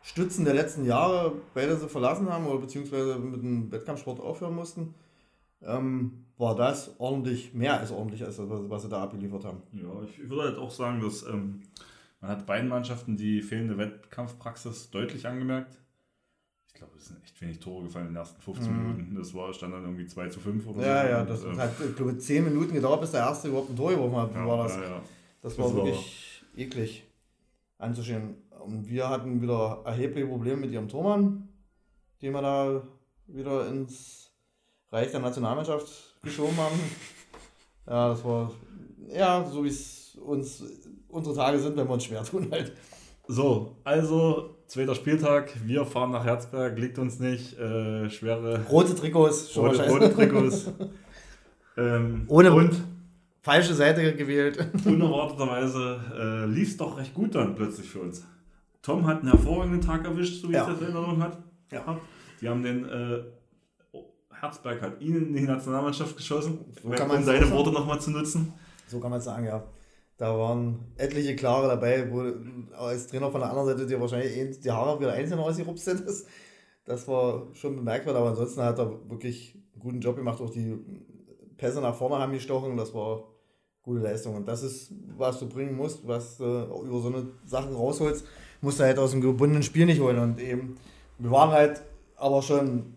Stützen der letzten Jahre beide sie verlassen haben oder beziehungsweise mit dem Wettkampfsport aufhören mussten, ähm, war das ordentlich, mehr als ordentlich, als das, was sie da abgeliefert haben. Ja, ich würde halt auch sagen, dass ähm, man hat beiden Mannschaften die fehlende Wettkampfpraxis deutlich angemerkt. Ich glaube, es sind echt wenig Tore gefallen in den ersten 15 Mhm. Minuten. Das war, stand dann irgendwie 2 zu 5 oder Ja, so. ja, Und, das ähm, hat, ich glaube, 10 Minuten gedauert, bis der erste überhaupt ein Tor geworfen hat. Ja, war das? Ja, ja. Das war Das war- wirklich eklig anzuschauen. Und wir hatten wieder erhebliche Probleme mit ihrem Tormann, den wir da wieder ins Reich der Nationalmannschaft geschoben haben. Ja, das war, ja, so wie es uns unsere Tage sind, wenn wir uns schwer tun halt. So, also zweiter Spieltag. Wir fahren nach Herzberg, liegt uns nicht. Äh, schwere Rote Trikots, schon rote, rote. Trikots. ähm, Ohne- und Falsche Seite gewählt. unerwarteterweise äh, lief es doch recht gut dann plötzlich für uns. Tom hat einen hervorragenden Tag erwischt, so wie Ja. ich das in Erinnerung hat. Ja. Die haben den äh, Herzberg hat ihn in die Nationalmannschaft geschossen, So kann um seine Worte nochmal zu nutzen. So kann man es sagen, ja. Da waren etliche Klare dabei, wo als Trainer von der anderen Seite dir wahrscheinlich eh die Haare wieder einzeln ausgerupft sind. Das, das war schon bemerkbar, aber ansonsten hat er wirklich einen guten Job gemacht. Auch die Pässe nach vorne haben gestochen, das war gute Leistung. Und das ist, was du bringen musst, was du über so eine Sachen rausholst, musst du halt aus dem gebundenen Spiel nicht holen. Und eben, wir waren halt aber schon,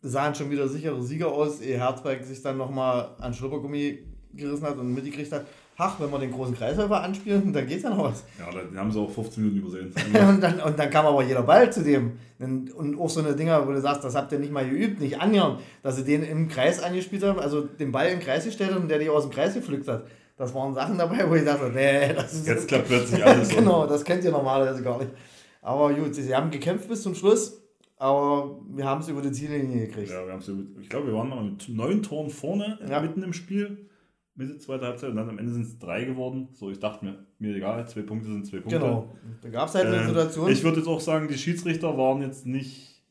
sahen schon wieder sichere Sieger aus, ehe Herzberg sich dann nochmal an Schluppergummi gerissen hat und mitgekriegt hat, ach, wenn wir den großen Kreisläufer anspielen, dann geht's ja noch was. Ja, da haben sie auch 15 Minuten übersehen. und, dann, und dann kam aber jeder Ball zu dem. Und auch so eine Dinger, wo du sagst, das habt ihr nicht mal geübt, nicht annähernd, dass sie den im Kreis angespielt haben, also den Ball im Kreis gestellt haben und der die aus dem Kreis gepflückt hat. Das waren Sachen dabei, wo ich dachte, nee, das ist. Jetzt klappt plötzlich alles. so. genau, das kennt ihr normalerweise gar nicht. Aber gut, sie haben gekämpft bis zum Schluss, aber wir haben es über die Ziellinie gekriegt. Ja, wir haben es ich glaube, wir waren noch mit neun Toren vorne, ja. mitten im Spiel. Mitte zweiter Halbzeit und dann am Ende sind es drei geworden. So, ich dachte mir, mir egal, zwei Punkte sind zwei Punkte. Genau. Da gab es halt eine äh, Situation. Ich würde jetzt auch sagen, die Schiedsrichter waren jetzt nicht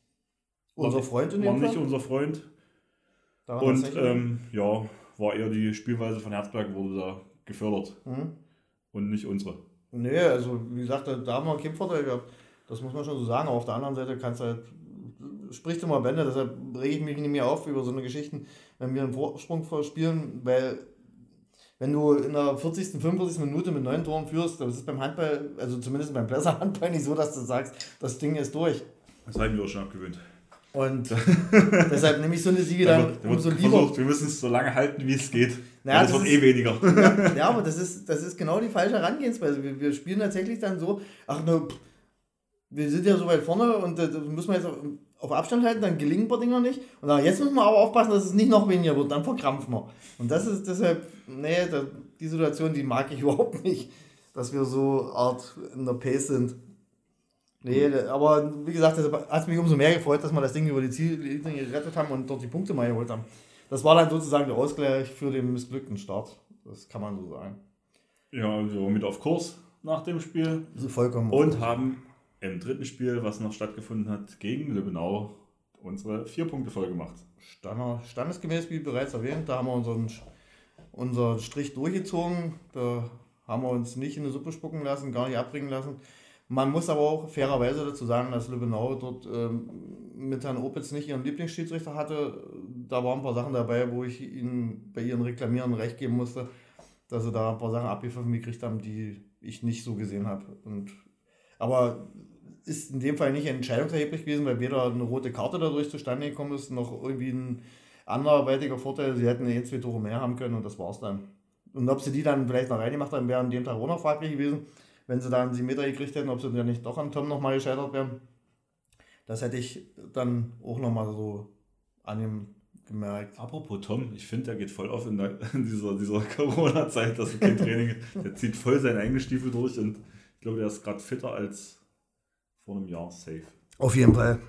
unser Freund in dem Waren nicht unser Freund. Und ähm, ja, war eher die Spielweise von Herzberg wurde da gefördert. Mhm. Und nicht unsere. Nee, also wie gesagt, da haben wir keinen Vorteil gehabt. Das muss man schon so sagen. Aber auf der anderen Seite kannst du halt, spricht immer Bände, deshalb rege ich mich nicht mehr auf über so eine Geschichten, wenn wir einen Vorsprung verspielen, weil wenn du in der 40., 45. Minute mit neun Toren führst, das ist beim Handball, also zumindest beim Bläser-Handball nicht so, dass du sagst, das Ding ist durch. Das habe ich mir auch schon abgewöhnt. Und deshalb nehme ich so eine Siege dann da umso lieber. Versucht, wir müssen es so lange halten, wie es geht. Naja, das, das wird eh weniger. Ja, ja, aber das ist, das ist genau die falsche Herangehensweise. Wir, wir spielen tatsächlich dann so, ach ne, wir sind ja so weit vorne und äh, müssen wir jetzt auf Abstand halten, dann gelingen ein paar Dinger nicht. Und dann, jetzt müssen wir aber aufpassen, dass es nicht noch weniger wird, dann verkrampfen wir. Und das ist deshalb, nee, die Situation, die mag ich überhaupt nicht, dass wir so Art in der Pace sind. Nee, aber wie gesagt, deshalb hat es mich umso mehr gefreut, dass wir das Ding über die Ziellinie gerettet haben und dort die Punkte mal geholt haben. Das war dann sozusagen der Ausgleich für den missglückten Start. Das kann man so sagen. Ja, wir waren mit auf Kurs nach dem Spiel. Also vollkommen. Und haben im dritten Spiel, was noch stattgefunden hat, gegen Lübbenau unsere vier Punkte voll gemacht. Stand, standesgemäß, wie bereits erwähnt, da haben wir unseren, unseren Strich durchgezogen. Da haben wir uns nicht in die Suppe spucken lassen, gar nicht abbringen lassen. Man muss aber auch fairerweise dazu sagen, dass Lübbenau dort ähm, mit Herrn Opitz nicht ihren Lieblingsschiedsrichter hatte. Da waren ein paar Sachen dabei, wo ich ihnen bei ihren Reklamieren recht geben musste, dass sie da ein paar Sachen abgepfiffen gekriegt haben, die ich nicht so gesehen habe. Aber ist in dem Fall nicht entscheidungserheblich gewesen, weil weder eine rote Karte dadurch zustande gekommen ist, noch irgendwie ein anderweitiger Vorteil. Sie hätten ein, zwei Tore mehr haben können und das war's dann. Und ob sie die dann vielleicht noch reingemacht haben, wäre an dem Tag auch noch fraglich gewesen, wenn sie dann 7 Meter gekriegt hätten, ob sie dann nicht doch an Tom nochmal gescheitert wären. Das hätte ich dann auch nochmal so an ihm gemerkt. Apropos Tom, ich finde, der geht voll auf in, der, in dieser, dieser Corona-Zeit, dass er kein Training Der zieht voll sein eigenes Stiefel durch und ich glaube, der ist gerade fitter als vor einem Jahr safe. Auf jeden Fall.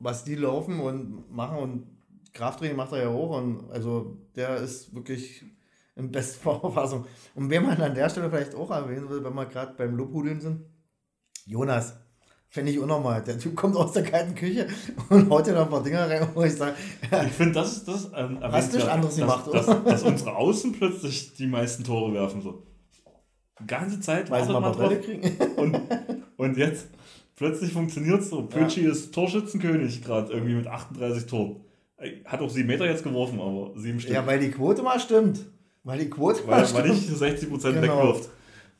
Was die laufen und machen und Krafttraining macht er ja auch und also der ist wirklich in besten Verfassung. Und wen man an der Stelle vielleicht auch erwähnen will, wenn wir gerade beim Lobhudeln sind, Jonas. Fände ich unnormal. Der Typ kommt aus der kalten Küche und haut ja noch ein paar Dinger rein, wo ich sage. ich finde, das ist das. Ähm, Hast du anderes dass, gemacht, dass, dass, dass, unsere Außen plötzlich die meisten Tore werfen. So. Die ganze Zeit Weil sie mal drauf. kriegen. Und, und jetzt plötzlich funktioniert es so. Pötschi ja. ist Torschützenkönig gerade irgendwie mit 38 Toren. Hat auch 7 Meter jetzt geworfen, aber 7 Stück. Ja, weil die Quote mal stimmt. Weil die Quote weil, mal weil nicht 60% genau. wegwirft.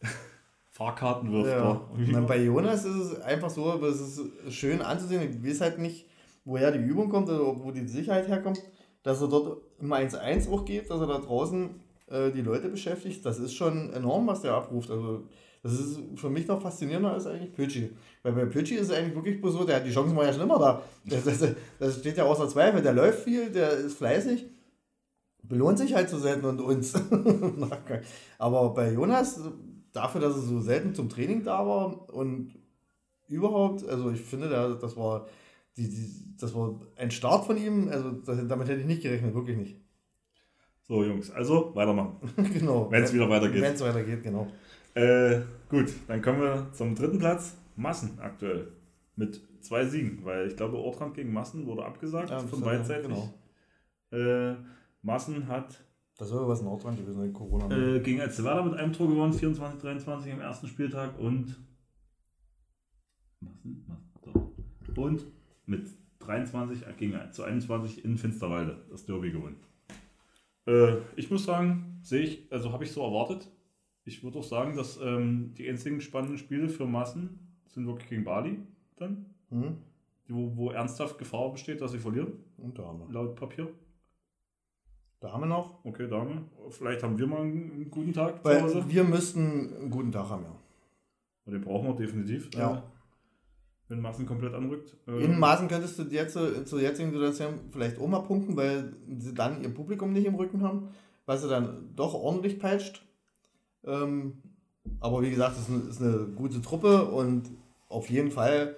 Fahrkarten wirft. Ja. Und bei Jonas ist es einfach so, aber es ist schön anzusehen. Ich weiß halt nicht, woher die Übung kommt oder wo die Sicherheit herkommt, dass er dort im 1-1 auch geht, dass er da draußen äh, die Leute beschäftigt. Das ist schon enorm, was der abruft. Also das ist für mich noch faszinierender als eigentlich Pötschi. Weil bei Pötschi ist es eigentlich wirklich so, der, die Chancen waren ja schon immer da. Das, das, das steht ja außer Zweifel. Der läuft viel, der ist fleißig. Belohnt sich halt so selten und uns. Aber bei Jonas, dafür, dass er so selten zum Training da war und überhaupt, also ich finde, das war die, die, das war ein Start von ihm, also damit hätte ich nicht gerechnet, wirklich nicht. So, Jungs, also weitermachen. genau. Wenn es wieder weitergeht. Wenn es weitergeht, genau. Äh, gut, dann kommen wir zum dritten Platz. Massen aktuell. Mit zwei Siegen, weil ich glaube, Ortrand gegen Massen wurde abgesagt ja, von beidseitig. Genau. Äh, Massen hat. Das war was in Ortrand gewesen in Corona. Äh, gegen Elzevada mit einem Tor gewonnen, 24-23 am ersten Spieltag und. Massen, Massen, und mit 23 gegen zu 21 in Finsterwalde das Derby gewonnen. Äh, ich muss sagen, sehe ich, also habe ich so erwartet ich würde auch sagen, dass ähm, die einzigen spannenden Spiele für Massen sind wirklich gegen Bali dann. Mhm. Wo, wo ernsthaft Gefahr besteht, dass sie verlieren. Unter anderem. Laut Papier. Dame noch. Okay, Dame. Vielleicht haben wir mal einen guten Tag Weil zu Hause. Wir müssten einen guten Tag haben, ja. Und den brauchen wir definitiv. Ja. Äh, wenn Maßen komplett anrückt. Äh, In Maßen könntest du jetzt zur jetzigen Situation vielleicht auch mal punkten, weil sie dann ihr Publikum nicht im Rücken haben, weil sie dann doch ordentlich peitscht. Ähm, aber wie gesagt, es ist, ist eine, gute Truppe und auf jeden Fall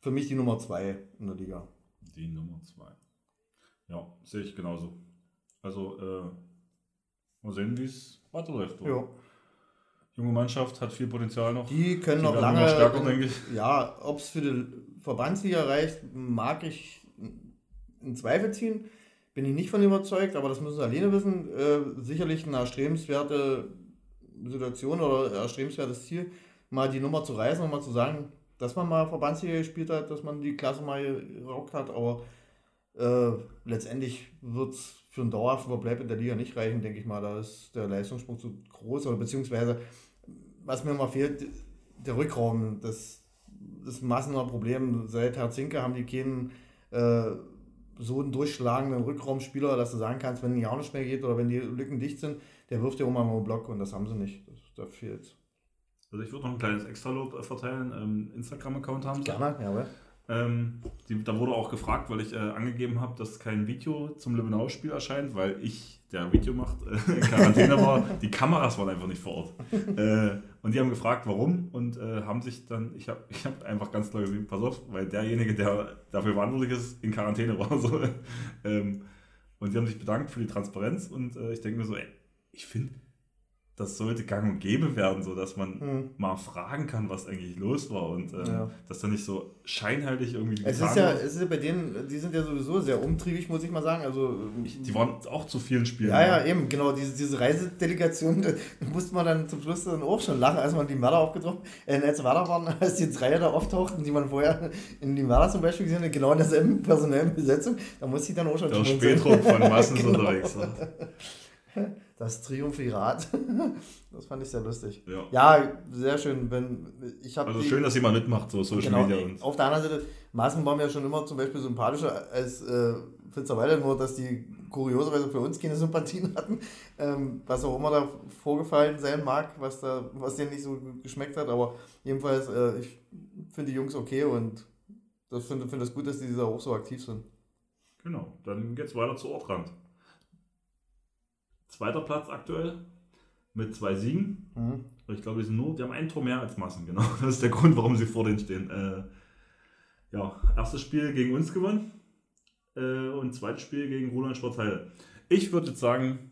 für mich die Nummer 2 in der Liga. Die Nummer 2. Ja, sehe ich genauso. Also, äh, mal sehen, wie es weiterläuft. Ja. Junge Mannschaft hat viel Potenzial noch. Die können die noch lange. Stärker, denke ich. Ja, ob es für die Verbandsliga reicht, mag ich in Zweifel ziehen. Bin ich nicht von überzeugt, aber das müssen sie alleine wissen. Äh, sicherlich eine erstrebenswerte Situation oder erstrebenswertes Ziel, mal die Nummer zu reißen und mal zu sagen, dass man mal Verbandsliga gespielt hat, dass man die Klasse mal gerockt hat, aber äh, letztendlich wird es für einen dauerhaften Verbleib in der Liga nicht reichen, denke ich mal. Da ist der Leistungssprung zu groß oder beziehungsweise, was mir mal fehlt, der Rückraum, das, das ist ein massener Problem. Seit Herr Zinke haben die keinen äh, so einen durchschlagenden Rückraumspieler, dass du sagen kannst, wenn ein nicht mehr geht oder wenn die Lücken dicht sind, der wirft ja auch mal einen Block und das haben sie nicht. Das, da fehlt Also ich würde noch ein kleines Extra-Lob äh, verteilen. Ähm, Instagram-Account haben sie. Gerne, ja. Ähm, die, da wurde auch gefragt, weil ich äh, angegeben habe, dass kein Video zum Lübbenau-Spiel erscheint, weil ich, der Video macht, äh, in Quarantäne war. Die Kameras waren einfach nicht vor Ort. Äh, und die haben gefragt, warum und äh, haben sich dann, ich habe ich hab einfach ganz klar gesehen, pass auf, weil derjenige, der dafür verantwortlich ist, in Quarantäne war. So. Ähm, und die haben sich bedankt für die Transparenz und äh, ich denke mir so, ey, ich finde, das sollte gang und gäbe werden, so dass man hm. mal fragen kann, was eigentlich los war und ähm, ja. dass da nicht so scheinheilig irgendwie es ist ja, es ist ja bei denen, die sind ja sowieso sehr umtriebig, muss ich mal sagen. Also ich, die waren auch zu vielen Spielen. Ja, ja, eben, genau. Diese, diese Reisedelegation, da musste man dann zum Schluss dann auch schon lachen, als man die Mörder aufgetroffen, äh, als Werder waren, als die drei da auftauchten, die man vorher in die Mörder zum Beispiel gesehen hat, genau in derselben personellen Besetzung, da musste ich dann auch schon Der Spätrupp von Massens genau. unterwegs. Das Triumphirat. Das fand ich sehr lustig. Ja, ja sehr schön. Wenn, ich also die, schön, dass jemand mitmacht, so Social genau, Media. Und. Auf der anderen Seite, Maßen war mir schon immer zum Beispiel sympathischer als äh, Finsterwalde, nur dass die kurioserweise für uns keine Sympathien hatten. Ähm, was auch immer da vorgefallen sein mag, was, da, was denen nicht so geschmeckt hat. Aber jedenfalls, äh, ich finde die Jungs okay und das finde find das gut, dass die da auch so aktiv sind. Genau, dann geht es weiter zu Ortrand. Zweiter Platz aktuell mit zwei Siegen. Mhm. Ich glaube, die sind nur, die haben ein Tor mehr als Massen, genau. Das ist der Grund, warum sie vor denen stehen. Äh, ja, erstes Spiel gegen uns gewonnen äh, und zweites Spiel gegen Roland Sportheide. Ich würde jetzt sagen,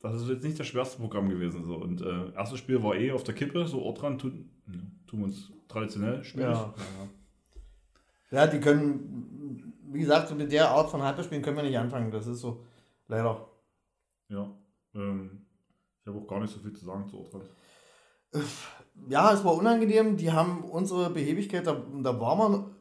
das ist jetzt nicht das schwerste Programm gewesen. So. Und äh, erstes Spiel war eh auf der Kippe, so Ortrand tun, tun wir uns traditionell schwierig. Ja, ja. ja, die können, wie gesagt, mit der Art von Handballspielen können wir nicht anfangen. Das ist so, leider. Ja. Ähm, ich habe auch gar nicht so viel zu sagen zu Ortrand. Ja, es war unangenehm. Die haben unsere Behebigkeit, da, da war man,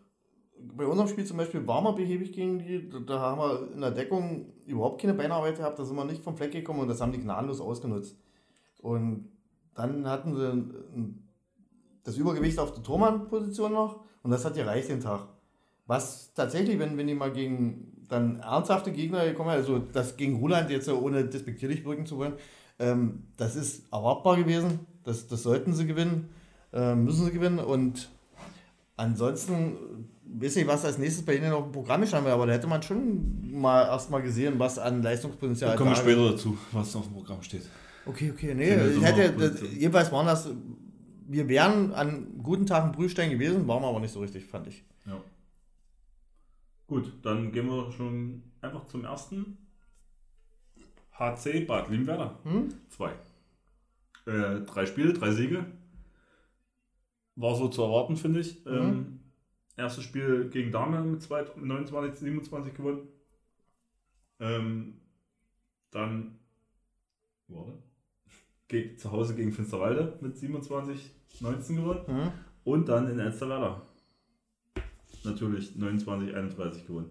bei unserem Spiel zum Beispiel war man behäbig gegen die, da haben wir in der Deckung überhaupt keine Beinarbeit gehabt, da sind wir nicht vom Fleck gekommen und das haben die gnadenlos ausgenutzt. Und dann hatten sie das Übergewicht auf der Tormann-Position noch und das hat gereicht den Tag. Was tatsächlich, wenn, wenn die mal gegen dann ernsthafte Gegner gekommen, also das gegen Ruland jetzt ohne despektierlich wirken zu wollen, ähm, das ist erwartbar gewesen. Das, das sollten sie gewinnen, äh, müssen sie gewinnen. Und ansonsten weiß ich, was als nächstes bei Ihnen auf dem Programm ist, aber da hätte man schon mal erstmal gesehen, was an Leistungspotenzial da kommen wir später dazu, was auf dem Programm steht. Okay, okay, nee, ich hätte, das, jedenfalls waren das, wir wären an guten Tagen Brühstein gewesen, waren wir aber nicht so richtig, fand ich. Ja. Gut, dann gehen wir schon einfach zum ersten. HC Bad Limwerder. Hm? Zwei. Äh, drei Spiele, drei Siege. War so zu erwarten, finde ich. Mhm. Ähm, erstes Spiel gegen Dame mit 29, 27 gewonnen. Ähm, dann, warte, geht zu Hause gegen Finsterwalde mit 27, 19 gewonnen. Mhm. Und dann in Elsterwerder natürlich 29, 31 gewonnen.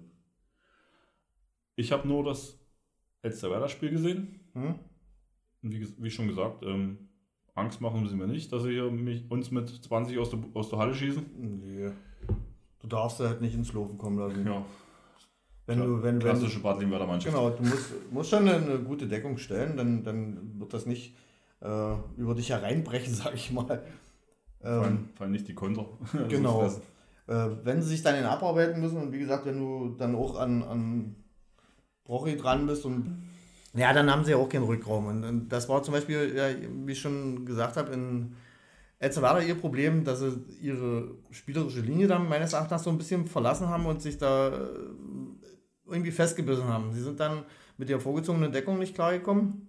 Ich habe nur das Elsterwerder-Spiel gesehen. Hm? Wie, wie, schon gesagt, ähm, Angst machen sie mir nicht, dass sie mich, uns mit 20 aus der, aus der Halle schießen. Nee. Du darfst halt nicht ins Laufen kommen lassen. Ja. Wenn du, wenn, Klassische Bad Mannschaft. Genau, du musst, musst schon eine gute Deckung stellen, dann, dann wird das nicht äh, über dich hereinbrechen, sag ich mal. Ähm, fallen, fallen nicht die Konter. Genau. Äh, wenn sie sich dann in abarbeiten müssen und wie gesagt, wenn du dann auch an, an Brochi dran bist und ja, dann haben sie ja auch keinen Rückraum. Und, und das war zum Beispiel, ja, wie ich schon gesagt habe, in Elzevada ihr Problem, dass sie ihre spielerische Linie dann meines Erachtens so ein bisschen verlassen haben und sich da äh, irgendwie festgebissen haben. Sie sind dann mit der vorgezogenen Deckung nicht klargekommen,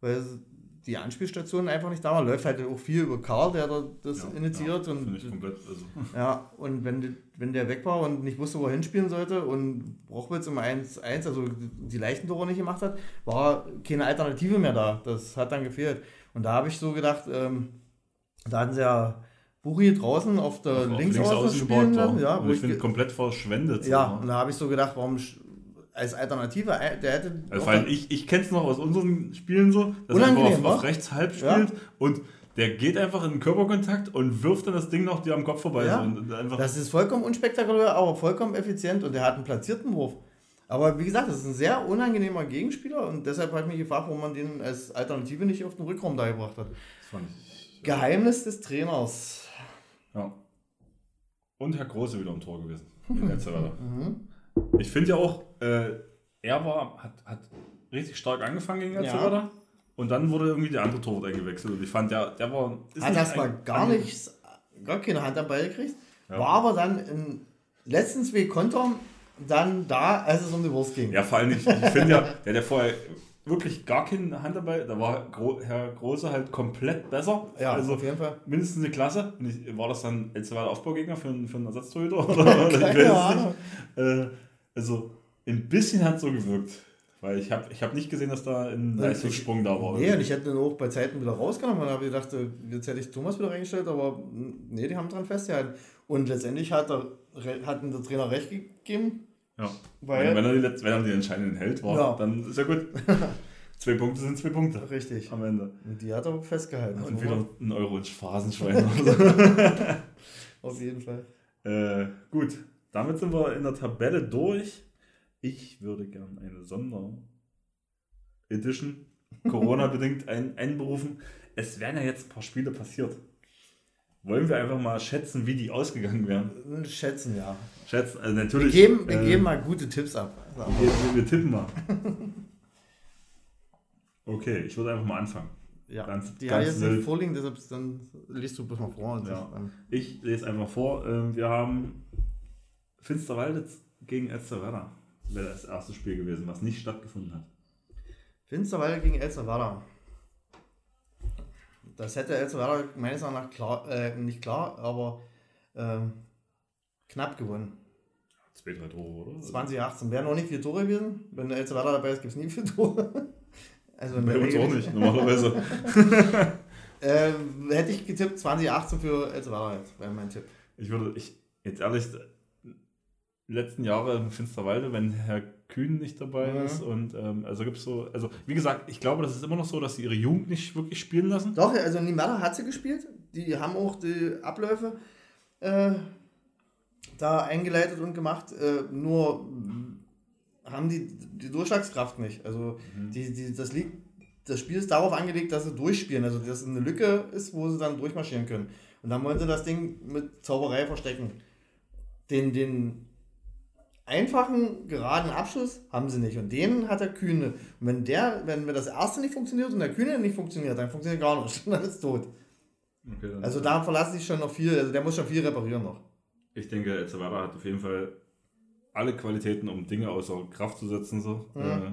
weil die Anspielstation einfach nicht da war. Läuft halt auch viel über Karl, der das ja, initiiert. Ja, und, komplett, also. Ja, und wenn, wenn der weg war und nicht wusste, wo er hinspielen sollte und Brochwitz im 1-1, also die leichten Tore nicht gemacht hat, war keine Alternative mehr da. Das hat dann gefehlt. Und da habe ich so gedacht, ähm, da hatten sie ja Buri draußen auf der auf Linksaußen spielen. Ja, ich finde komplett verschwendet. Ja, und da habe ich so gedacht, warum als Alternative, äh, der hätte. Also allem ich, ich kenne es noch aus unseren Spielen so, dass er einfach auf, auf, rechts halb spielt ja. und der geht einfach in den Körperkontakt und wirft dann das Ding noch dir am Kopf vorbei. Ja. So einfach das ist vollkommen unspektakulär, aber vollkommen effizient und der hat einen platzierten Wurf. Aber wie gesagt, das ist ein sehr unangenehmer Gegenspieler und deshalb habe ich mich gefragt, warum man den als Alternative nicht auf den Rückraum da gebracht hat. Geheimnis des Trainers. Ja. Und Herr Große wieder im Tor gewesen. In letzter mhm. Ich finde ja auch, äh, er war, hat, hat richtig stark angefangen gegen Elsterwerda. Ja. Und dann wurde irgendwie der andere Torwart eingewechselt. Und ich fand, der, der war. Hat erstmal gar nichts, gar keine Hand dabei gekriegt. Ja. War aber dann in letzten zwei Kontern dann da, als es um die Wurst ging. Ja, vor allem, ich, ich finde ja, der ja vorher wirklich gar keine Hand dabei. Da war Herr Große halt komplett besser. Ja, also auf jeden Fall. Mindestens eine Klasse. Und ich, war das dann Elsterwerda Aufbaugegner für, für einen Ersatztorhüter? Oder, weiß nicht. Äh, also ein bisschen hat so gewirkt. Weil ich habe ich hab nicht gesehen, dass da ein Leistungssprung da war. Nee, und ich hätte den auch bei Zeiten wieder rausgenommen und habe gedacht, jetzt hätte ich Thomas wieder reingestellt, aber nee, die haben dran festgehalten. Und letztendlich hat, der, hat der Trainer recht gegeben. Ja. Weil, wenn, er die, wenn er die entscheidenden hält, war, ja. dann ist ja gut. zwei Punkte sind zwei Punkte. Richtig. Am Ende. Und die hat er festgehalten. Und wieder ein Euro ins Phasenschwein. Auf jeden Fall. Äh, gut, damit sind wir in der Tabelle durch. Ich würde gerne eine Sonder-Edition, Corona-bedingt, ein, einberufen. Es wären ja jetzt ein paar Spiele passiert. Wollen wir einfach mal schätzen, wie die ausgegangen wären? Schätzen, ja. Schätzen, also natürlich. Wir geben, wir äh, geben mal gute Tipps ab. Wir, wir, wir, tippen mal. Okay, ich würde einfach mal anfangen. Ja, ganz, die ganz jetzt nicht vorliegen, deshalb dann liest du bloß mal vor. Ja. Ich lese einfach vor. Ähm, wir haben Finsterwalde gegen Elsterwerda wäre das erste Spiel gewesen, was nicht stattgefunden hat. Finsterwalde gegen Elsterwerda. Das hätte Elsterwerda meines Erachtens klar, äh, nicht klar, aber ähm, knapp gewonnen. Zwei, drei Tore, oder? 2018. Wären noch nicht vier Tore gewesen. Wenn der Elsterwerda dabei ist, gibt es nie vier Tore. Also Bei uns auch nicht, normalerweise. äh, hätte ich getippt 2018 für Elsterwerda jetzt, wäre mein Tipp. Ich würde, ich, jetzt ehrlich, letzten Jahre in Finsterwalde, wenn Herr Kühn nicht dabei mhm. ist. Und ähm, also gibt es so, also wie gesagt, ich glaube, das ist immer noch so, dass sie ihre Jugend nicht wirklich spielen lassen. Doch, also Nimada hat sie gespielt. Die haben auch die Abläufe äh, da eingeleitet und gemacht. Äh, nur haben die die Durchschlagskraft nicht. Also mhm. die, die, das liegt, das Spiel ist darauf angelegt, dass sie durchspielen. Also dass es eine Lücke ist, wo sie dann durchmarschieren können. Und dann wollen sie das Ding mit Zauberei verstecken. Den, den einfachen, geraden Abschluss haben sie nicht. Und den hat der Kühne. Und wenn der, wenn mir das erste nicht funktioniert und der Kühne nicht funktioniert, dann funktioniert gar nichts. dann ist tot. Okay, also da verlasse ich schon noch viel, also der muss schon viel reparieren noch. Ich denke, El Salvador hat auf jeden Fall alle Qualitäten, um Dinge außer Kraft zu setzen. So. Mhm. Äh,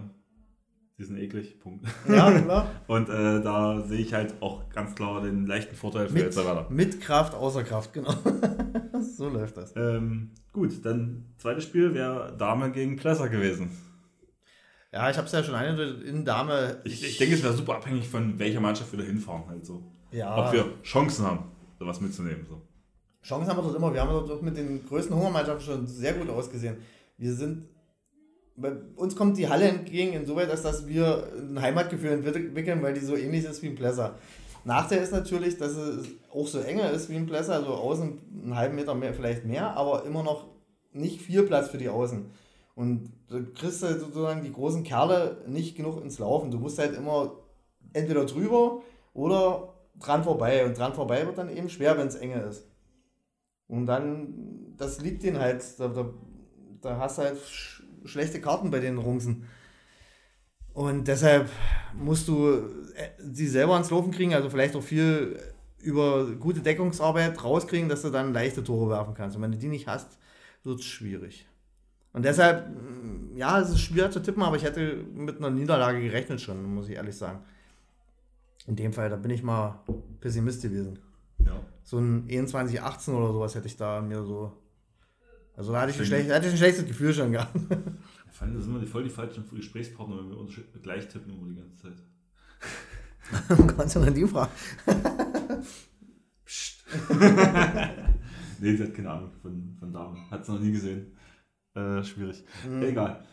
die sind eklig, Punkt. Ja, klar. und äh, da sehe ich halt auch ganz klar den leichten Vorteil für mit, El Salvador. Mit Kraft, außer Kraft, genau. so läuft das. Ähm, gut, dann zweites Spiel wäre Dame gegen Plesser gewesen. Ja, ich habe es ja schon eine in Dame. Ich, ich denke, es wäre super abhängig von welcher Mannschaft wir da hinfahren. Halt so. Ja. Ob wir Chancen haben, sowas mitzunehmen. So. Chancen haben wir dort immer. Wir haben dort mit den größten Hungermannschaften schon sehr gut ausgesehen. Wir sind. Bei uns kommt die Halle entgegen, insoweit, dass wir ein Heimatgefühl entwickeln, weil die so ähnlich ist wie ein Plesser. Nachteil ist natürlich, dass es auch so enger ist wie ein Plesser, also außen einen halben Meter mehr, vielleicht mehr, aber immer noch nicht viel Platz für die Außen. Und du kriegst halt sozusagen die großen Kerle nicht genug ins Laufen. Du musst halt immer entweder drüber oder dran vorbei. Und dran vorbei wird dann eben schwer, wenn es enge ist. Und dann, das liegt denen halt. Da, da, da hast du halt sch schlechte Karten bei den Rungsen. Und deshalb musst du äh, sie selber ans Laufen kriegen, also vielleicht auch viel über gute Deckungsarbeit rauskriegen, dass du dann leichte Tore werfen kannst. Und wenn du die nicht hast, wird es schwierig. Und deshalb, mm, ja, es ist schwer zu tippen, aber ich hätte mit einer Niederlage gerechnet schon, muss ich ehrlich sagen. In dem Fall, da bin ich mal Pessimist gewesen. Ja. So ein 21-18 oder sowas hätte ich da mir so. Also da hatte ich, ein, schlecht, hatte ich ein schlechtes Gefühl schon gehabt. Ich fand, das sind wir voll die falschen Gesprächspartner, wenn wir uns gleich tippen immer die ganze Zeit. Kannst du mal die fragen? Psst. nee, sie hat keine Ahnung von, von Damen. Hat es noch nie gesehen. Äh, schwierig. Mhm. Egal.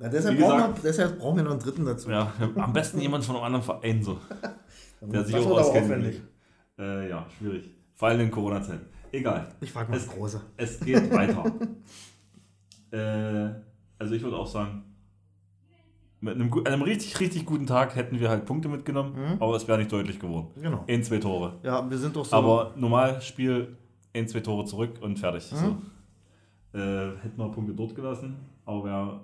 Ja, deshalb, Wie brauchen gesagt- wir, deshalb brauchen wir noch einen dritten dazu. Ja, am besten jemand von einem anderen Verein so. Der sich auch auskennt. Äh, ja, schwierig. Vor allem in Corona-Zeiten. Egal. Ich frage mal Es- das Große. Es geht weiter. äh, also ich würde auch sagen, mit einem, einem richtig, richtig guten Tag hätten wir halt Punkte mitgenommen, Mhm. aber es wäre nicht deutlich geworden. Genau. In zwei Tore. Ja, wir sind doch so. Aber normal Spiel, in zwei Tore zurück und fertig. Mhm. So. Äh, hätten wir Punkte dort gelassen, aber wäre,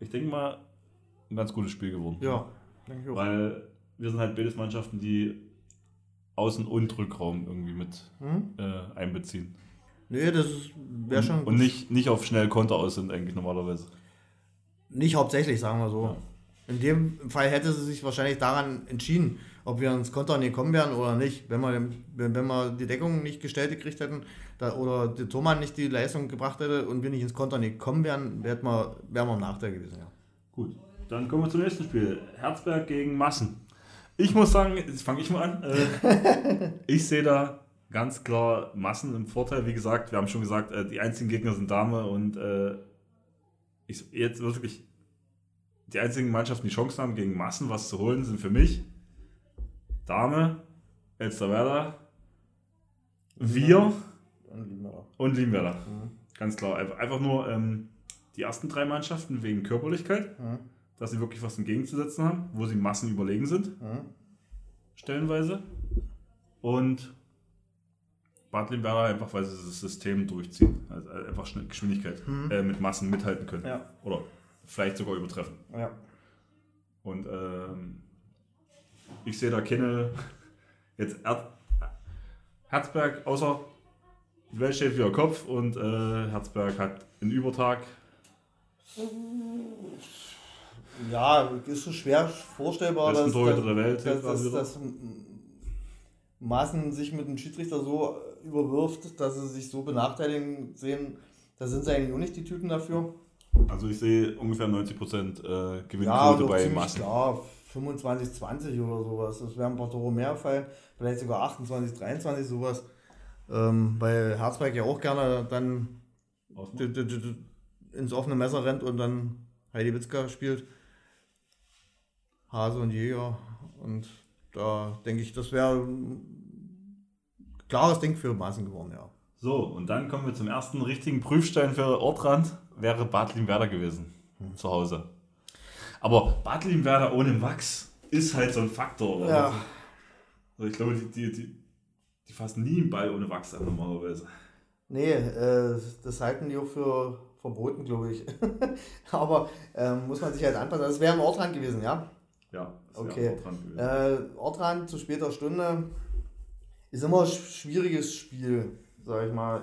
ich denke mal, ein ganz gutes Spiel geworden. ja, denke ich auch. Weil wir sind halt beides Mannschaften, die Außen- und Rückraum irgendwie mit Hm? äh, einbeziehen. Nee, das wäre schon Und nicht, nicht auf schnell Konter aus sind eigentlich normalerweise. Nicht hauptsächlich, sagen wir so. Ja. In dem Fall hätte sie sich wahrscheinlich daran entschieden, ob wir ins Konter kommen wären oder nicht. Wenn wir, wenn, wenn wir die Deckung nicht gestellt gekriegt hätten da, oder der Thomann nicht die Leistung gebracht hätte und wir nicht ins Konter nicht kommen wären, wären wir, wären wir im Nachteil gewesen. Ja. Gut, dann kommen wir zum nächsten Spiel. Herzberg gegen Massen. Ich muss sagen, jetzt fange ich mal an. Äh, ich sehe da ganz klar Massen im Vorteil. Wie gesagt, wir haben schon gesagt, äh, die einzigen Gegner sind Dame und äh, ich, jetzt wirklich die einzigen Mannschaften, die Chancen haben, gegen Massen was zu holen, sind für mich Dame, Elsterwerda, wir und Liemwerder. Mhm. Ganz klar. Einfach einfach nur ähm, die ersten drei Mannschaften wegen Körperlichkeit, Mhm. dass sie wirklich was entgegenzusetzen haben, wo sie Massen überlegen sind, Mhm. stellenweise. Und Bad Limberger einfach, weil sie das System durchziehen. Also einfach schnell Geschwindigkeit Mhm. äh, mit Massen mithalten können. Ja. Oder vielleicht sogar übertreffen. Ja. Und ähm, ich sehe da keine. Jetzt er Herzberg, außer die Welt steht wieder Kopf und äh, Herzberg hat einen Übertag. ja, ist schon schwer vorstellbar, Besten dass, dass, der Welt. dass, dass, dass Maßen sich mit dem Schiedsrichter so überwirft, dass sie sich so benachteiligt sehen. Da sind sie eigentlich auch nicht die Typen dafür. also ich sehe ungefähr 90% äh, Ja, Gewinnquote doch bei Massen. klar. 25, 20 oder sowas. Das wären ein paar Tore mehr fallen. Vielleicht sogar 28, 23, sowas. Ähm, weil Herzberg ja auch gerne dann ins offene Messer rennt und dann Heidi Witzka spielt. Hase und Jäger. Und da denke ich, das wäre klares Ding für Maßen geworden, ja. So, und dann kommen wir zum ersten richtigen Prüfstein für Ortrand. Wäre Bad Limwerder gewesen. Hm. Zu Hause. Aber Bad Limwerder ohne Max ist halt so ein Faktor. oder? Ja. Also ich glaube, die, die, die, die fassen nie einen Ball ohne Wachs an normalerweise. Nee, äh, das halten die auch für verboten, glaube ich. Aber ähm, muss man sich halt anpassen. Das wäre im Ortrand gewesen, ja. Ja, das Okay. Ortrand gewesen. Äh, Ortrand zu später Stunde ist immer ein sch- schwieriges Spiel, sag ich mal.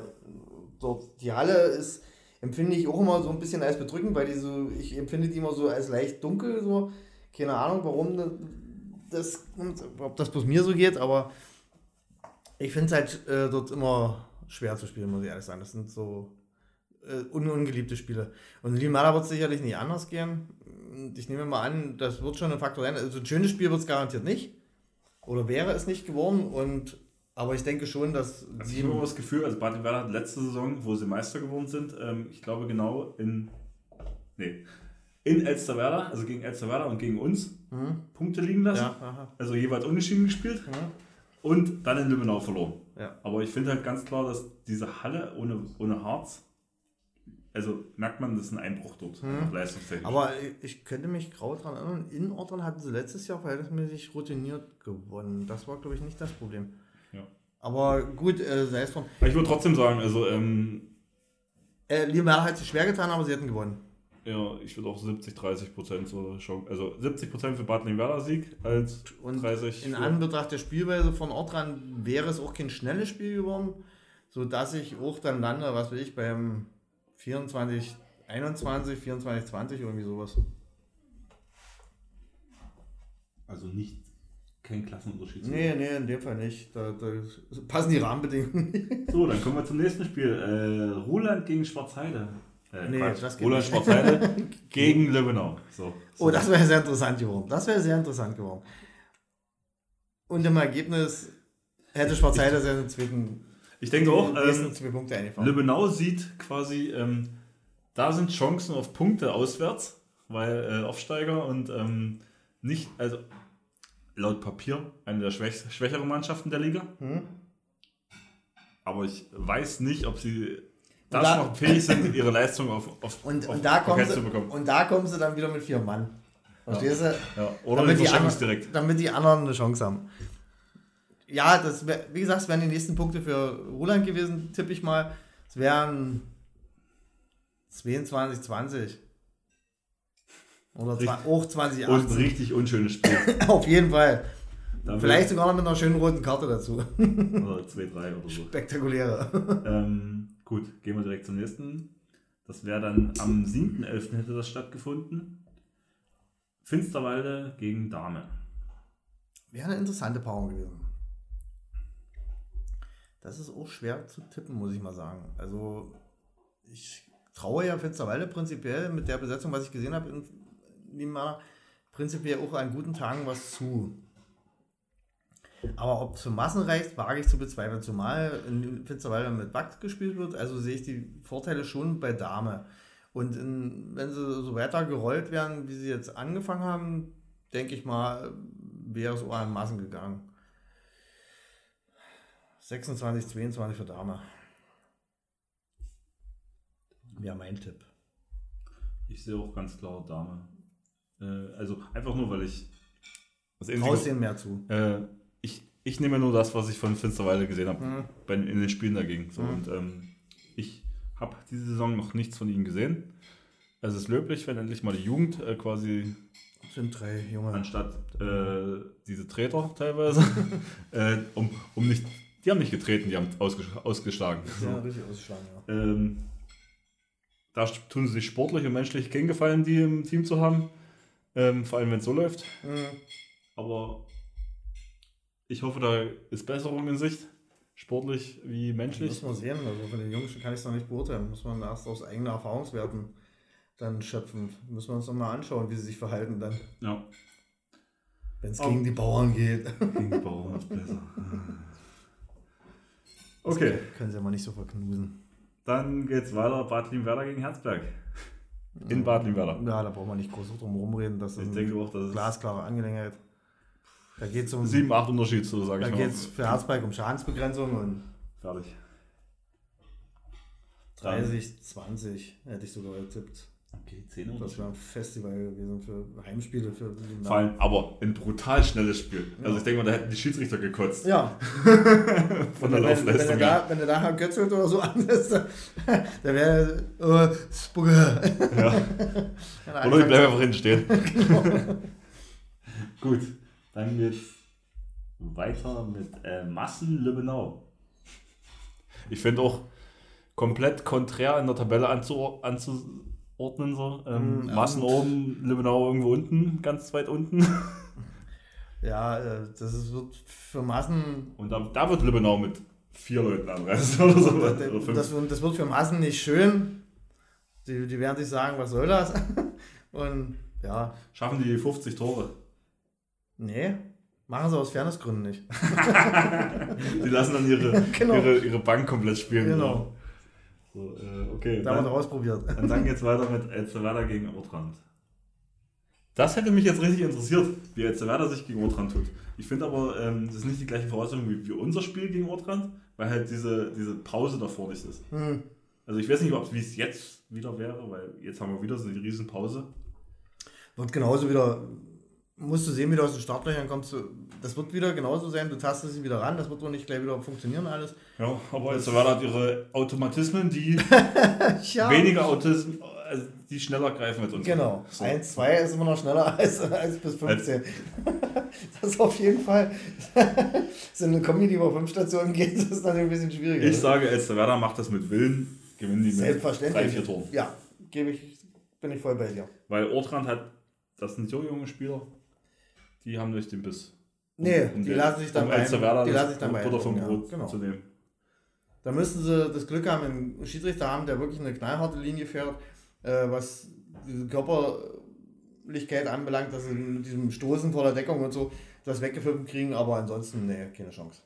Dort, die Halle ist, empfinde ich auch immer so ein bisschen als bedrückend, weil die so, ich empfinde die immer so als leicht dunkel, so. Keine Ahnung, warum das, ob das bloß mir so geht, aber ich finde es halt äh, dort immer schwer zu spielen, muss ich ehrlich sagen. Das sind so äh, un ungeliebte Spiele. Und in Limada wird es sicherlich nicht anders gehen. Ich nehme mal an, das wird schon ein Faktor sein. Also ein schönes Spiel wird es garantiert nicht. Oder wäre es nicht geworden. Und, aber ich denke schon, dass Also ich sie. habe immer das Gefühl, also Bad Limwerder hat letzte Saison, wo sie Meister geworden sind, ähm, ich glaube genau in, nee, in Elsterwerda, also gegen Elsterwerda und gegen uns, Hm? Punkte liegen lassen. Ja. Also jeweils unentschieden gespielt. Hm? Und dann in Lübbenau verloren. Ja. Aber ich finde halt ganz klar, dass diese Halle ohne, ohne Harz also merkt man, das ist ein Einbruch dort, hm. leistungstechnisch. Aber ich könnte mich grau daran erinnern, in Ortran hatten sie letztes Jahr verhältnismäßig routiniert gewonnen. Das war, glaube ich, nicht das Problem. Aber gut, äh, sei es drum. Ich würde trotzdem sagen, also. Ähm, äh, Lionel hat sich schwer getan, aber sie hätten gewonnen. Ja, ich würde auch 70, 30 Prozent so schon. Also 70 Prozent für Bad Werder Sieg als und 30. In Anbetracht der Spielweise von Ortran wäre es auch kein schnelles Spiel geworden, sodass ich auch dann lande, was will ich, beim 24, 21, 24, 20, irgendwie sowas. Also nicht kein Klassenunterschied. Nee, nee, in dem Fall nicht. Da, da passen die Rahmenbedingungen. so, dann kommen wir zum nächsten Spiel. Äh, Roland gegen Schwarzheide. Äh, nee, Quatsch. das geht Roland Schwarzheide gegen Löwenau. So, so. Oh, das wäre sehr interessant geworden. Das wäre sehr interessant geworden. Und im Ergebnis hätte Schwarzheide seinen zweiten ich denke auch, ähm, Lübbenau sieht quasi, ähm, da sind Chancen auf Punkte auswärts, weil äh, Aufsteiger und ähm, nicht, also laut Papier eine der schwäch schwächeren Mannschaften der Liga. Hm. Aber ich weiß nicht, ob sie da, da noch fähig sind, ihre Leistung auf, auf, und, auf und da kommen sie, zu bekommen. Und da kommen sie dann wieder mit vier Mann. Verstehst ja. du? Ja. Oder damit die, anderen, direkt. damit die anderen eine Chance haben ja, das wär, wie gesagt, es wären die nächsten Punkte für Roland gewesen, tippe ich mal. Es wären 22, 20. Oder richtig, auch 20, 18. Und ein richtig unschönes Spiel. Auf jeden Fall. Dann Vielleicht sogar noch mit einer schönen roten Karte dazu. oder 2, 3 oder so. Spektakuläre. Ähm, gut, gehen wir direkt zum nächsten. Das wäre dann am 7.11. hätte das stattgefunden. Finsterwalde gegen Dame. Wäre eine interessante Paarung gewesen. Das ist auch schwer zu tippen, muss ich mal sagen. Also ich traue ja Finsterwalde prinzipiell mit der Besetzung, was ich gesehen habe in Limana, prinzipiell auch an guten Tagen was zu. Aber ob es für Massen reicht, wage ich zu bezweifeln, zumal in Finsterwalde mit Backt gespielt wird. Also sehe ich die Vorteile schon bei Dame. Und in, wenn sie so weiter gerollt werden, wie sie jetzt angefangen haben, denke ich mal, wäre es auch an Massen gegangen. 26, 22 für Dame. Wäre mein Tipp. Ich sehe auch ganz klar Dame. Äh, also einfach nur, weil ich. Traust denen mehr zu. Äh, ich, ich nehme nur das, was ich von Finsterweile gesehen habe, mhm. in den Spielen dagegen. So, mhm. Und ähm, ich habe diese Saison noch nichts von ihnen gesehen. Es ist löblich, wenn endlich mal die Jugend äh, quasi. Sind drei Junge. Anstatt äh, diese Treter teilweise, äh, um, um nicht die haben nicht getreten, die haben ausgeschlagen. Ja, richtig ausgeschlagen, ja. Ähm, da tun sie sich sportlich und menschlich keinen Gefallen, die im Team zu haben. Ähm, vor allem, wenn es so läuft. Mhm. Aber ich hoffe, da ist Besserung in Sicht. Sportlich wie menschlich. Das muss man sehen. Also von den Jungs kann ich es noch nicht beurteilen. Muss man erst aus eigenen Erfahrungswerten dann schöpfen. Müssen wir uns noch mal anschauen, wie sie sich verhalten dann. Ja. Wenn es gegen die Bauern geht. Gegen die Bauern ist besser. Okay. können sie aber nicht so verknusen. Dann geht's weiter. Bad Limwerder gegen Herzberg. In Bad Limwerder. Ja, da braucht man nicht groß drum rumreden. Das ist ich denke auch, das glasklare Angelegenheit. Da geht es um. 7, 8 Unterschied, so sage ich mal. Da geht es für Herzberg um Schadensbegrenzung und. Fertig. 30, 20 hätte ich sogar getippt. Okay, 10 Das wäre ein Festival gewesen für Heimspiele. Für Vor allem, aber ein brutal schnelles Spiel. Ja. Also ich denke mal, da hätten die Schiedsrichter gekotzt. Ja. Von der wenn, wenn, da, wenn du da Herr Götzelt oder so ansetzt, da wäre äh, Spucke. Ja. oder ich bleibe einfach hinten stehen. genau. Gut, dann geht's weiter mit äh, Massen Lübbenau. Ich finde auch komplett konträr in der Tabelle anzu, anzu ordnen. So. Ähm, mhm, Massen oben, Lübbenau irgendwo unten, ganz weit unten. Ja, äh, das ist, wird für Massen. Und da, da wird Lübbenau mit vier Leuten anreisen oder so. Das, das, das wird für Massen nicht schön. Die, die werden sich sagen, was soll das? Und ja. Schaffen die 50 Tore? Nee, machen sie aus Fairnessgründen nicht. die lassen dann ihre, genau. ihre, ihre Bank komplett spielen. Genau. So, äh, okay. Da haben wir ausprobiert. Und dann geht es weiter mit Elsterwerda gegen Ortrand. Das hätte mich jetzt richtig interessiert, wie Elsterwerda sich gegen Ortrand tut. Ich finde aber, ähm, das ist nicht die gleiche Voraussetzung wie, wie unser Spiel gegen Ortrand, weil halt diese, diese Pause davor nicht ist. Hm. Also ich weiß nicht, ob es wie es jetzt wieder wäre, weil jetzt haben wir wieder so die Riesenpause. Wird genauso wieder, musst du sehen, wie du aus den Startlöchern kommst. Das wird wieder genauso sein, du tastest dich wieder ran, das wird wohl nicht gleich wieder funktionieren alles. Ja, aber jetzt war hat ihre Automatismen, die Ja. weniger Autismen, also die schneller greifen als uns. Genau. So. 1, 2 ist immer noch schneller als 1 bis 15. das ist auf jeden Fall. so eine Kombi, die über 5 Stationen geht, das ist natürlich ein bisschen schwieriger. Ich sage, Elsterwerda macht das mit Willen, gewinnen die mit Selbstverständlich. drei, vier Toren. Ja, gebe ich, bin ich voll bei dir. Weil Ortrand hat, das sind so junge Spieler, die haben durch den Biss. Nee, Um die den- lassen sich dann um beim- Elsterwerda die lassen sich dann Butter vom beeindrucken, ja, Brot genau. zu nehmen. Da müssten sie das Glück haben, einen Schiedsrichter haben, der wirklich eine knallharte Linie fährt, äh, was diese Körperlichkeit anbelangt, dass sie mit diesem Stoßen vor der Deckung und so das weggepfiffen kriegen, aber ansonsten, nee, keine Chance.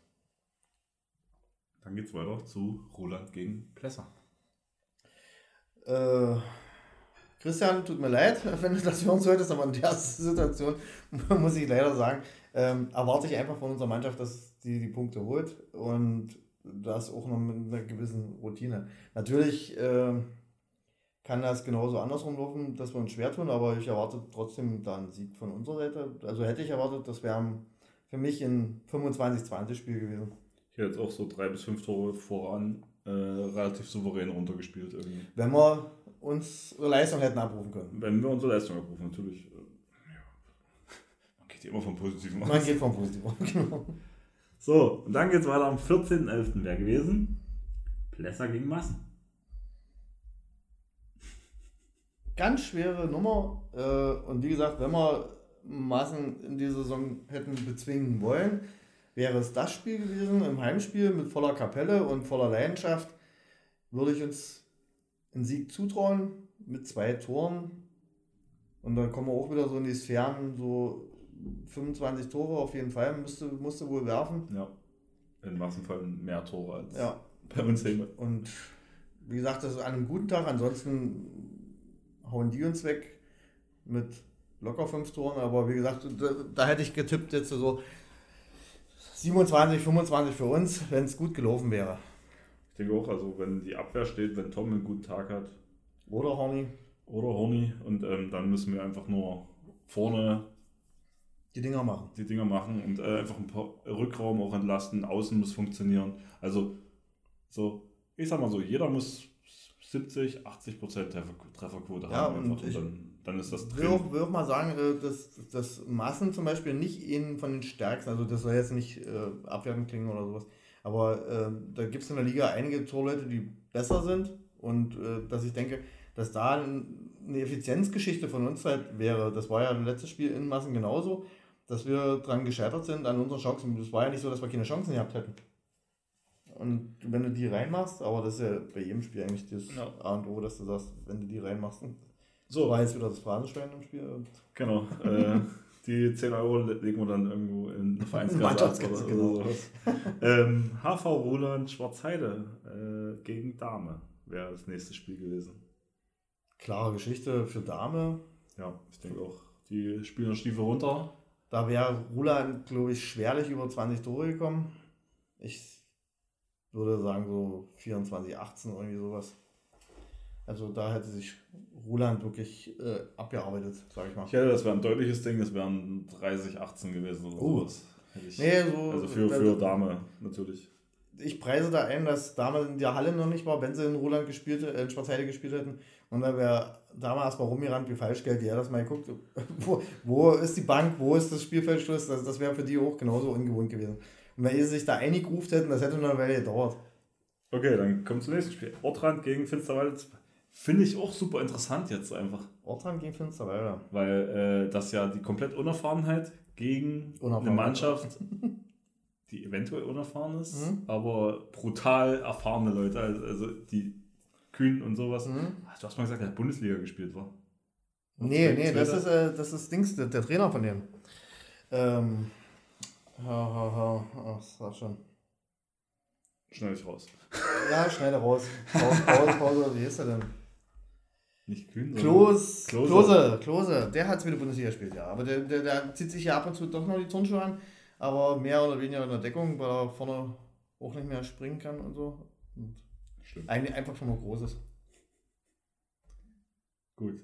Dann geht's weiter zu Roland gegen Plesser. Äh, Christian, tut mir leid, wenn du das hören solltest, aber in der Situation muss ich leider sagen, ähm, erwarte ich einfach von unserer Mannschaft, dass die die Punkte holt und das auch noch mit einer gewissen Routine. Natürlich ähm, kann das genauso andersrum laufen, dass wir uns schwer tun, aber ich erwarte trotzdem da einen Sieg von unserer Seite. Also hätte ich erwartet, das wäre für mich ein 25-20 Spiel gewesen. Ich hätte jetzt auch so drei bis fünf Tore voran äh, relativ souverän runtergespielt irgendwie. Wenn wir unsere Leistung hätten abrufen können. Wenn wir unsere Leistung abrufen, natürlich. Äh, ja. Man geht immer vom Positiven aus. Man geht vom Positiven. Genau. So, und dann geht's weiter am 14.11. wäre gewesen. Plesser gegen Massen. Ganz schwere Nummer. Äh, und wie gesagt, wenn wir Massen in dieser Saison hätten bezwingen wollen, wäre es das Spiel gewesen, im Heimspiel mit voller Kapelle und voller Leidenschaft, würde ich uns einen Sieg zutrauen mit zwei Toren. Und dann kommen wir auch wieder so in die Sphären, so 25 Tore auf jeden Fall, müsste, musste wohl werfen. Ja. In Massenfällen mehr Tore als Ja, bei uns hin. Und wie gesagt, das ist an einem guten Tag. Ansonsten hauen die uns weg mit locker fünf Toren. Aber wie gesagt, da, da hätte ich getippt jetzt so 27, 25 für uns, wenn es gut gelaufen wäre. Ich denke auch, also wenn die Abwehr steht, wenn Tom einen guten Tag hat Oder Horny? oder Horny und ähm, dann müssen wir einfach nur vorne Die Dinger machen. die Dinger machen und äh, einfach ein paar Rückraum auch entlasten, außen muss funktionieren. Also so, ich sag mal so, jeder muss 70, 80 Prozent Treffer, Trefferquote Ja, haben und einfach und ich- dann, dann ist das Ich will drin. auch, will auch mal sagen, äh, dass, dass Massen zum Beispiel nicht einen von den stärksten, also das soll jetzt nicht äh, abwertend klingen oder sowas, aber äh, da gibt es in der Liga einige Torleute, die besser sind und äh, dass ich denke, dass da ein- eine Effizienzgeschichte von uns halt wäre. Das war ja im letzten Spiel in Massen genauso, dass wir dran gescheitert sind an unseren Chancen. Es war ja nicht so, dass wir keine Chancen gehabt hätten. Und wenn du die reinmachst, aber das ist ja bei jedem Spiel eigentlich das Ja. A und O, dass du sagst, wenn du die reinmachst, So, war jetzt wieder das Phrasenschwein im Spiel. Genau. Äh, die 10 Euro le- legen wir dann irgendwo in eine Vereinskasse ab oder, Mannschaftskasse, oder genau. sowas. ähm, HV Roland Schwarzheide äh, gegen Dame wäre das nächste Spiel gewesen. klare Geschichte für Dame. Ja, ich denke auch. Die spielen Stiefel runter. Da wäre Ruland, glaube ich, schwerlich über 20 Tore gekommen. Ich würde sagen so 24, 18, irgendwie sowas. Also da hätte sich Ruland wirklich äh, abgearbeitet, sage ich mal. Ich hätte, das wäre ein deutliches Ding, das wären 30, 18 gewesen oder Oh. sowas. Ich, Nee, so, also für, für Dame natürlich. Ich preise da ein, dass Dame in der Halle noch nicht war, wenn sie in Roland gespielt, äh, in Schwarzheide gespielt hätten. Und dann wäre Dame erstmal rumgerannt wie Falschgeld, die hat das mal geguckt, wo, wo ist die Bank, wo ist das Spielfeldschluss, das, das wäre für die auch genauso ungewohnt gewesen. Und wenn sie sich da eingeruft hätten, das hätte noch eine Weile gedauert. Okay, dann kommt zum nächsten Spiel. Ortrand gegen Finsterwalde. Finde ich auch super interessant jetzt einfach. Ortrand gegen Finsterwalde. Weil äh, das ja die komplett Unerfahrenheit gegen Unerfahren. eine Mannschaft, die eventuell unerfahren ist, Mhm. aber brutal erfahrene Leute, also, also die Kühn und sowas. Mhm. Ach, Du hast mal gesagt, der hat Bundesliga gespielt war. Nee, nee, das ist, äh, das ist Dings, der, der Trainer von dem. Ähm. Ha, ha, ha. Ach, sag schon. Schnell ich raus. Ja, schnell raus. Pause, Pause, Pause, wie ist er denn? Nicht Kühn, sondern Klos, Klose. Klose, Klose, der hat wieder Bundesliga gespielt, ja. Aber der, der, der zieht sich ja ab und zu doch noch die Turnschuhe an, aber mehr oder weniger in der Deckung, weil er vorne auch nicht mehr springen kann und so. Und Stimmt. Ein, einfach schon mal Großes. Gut.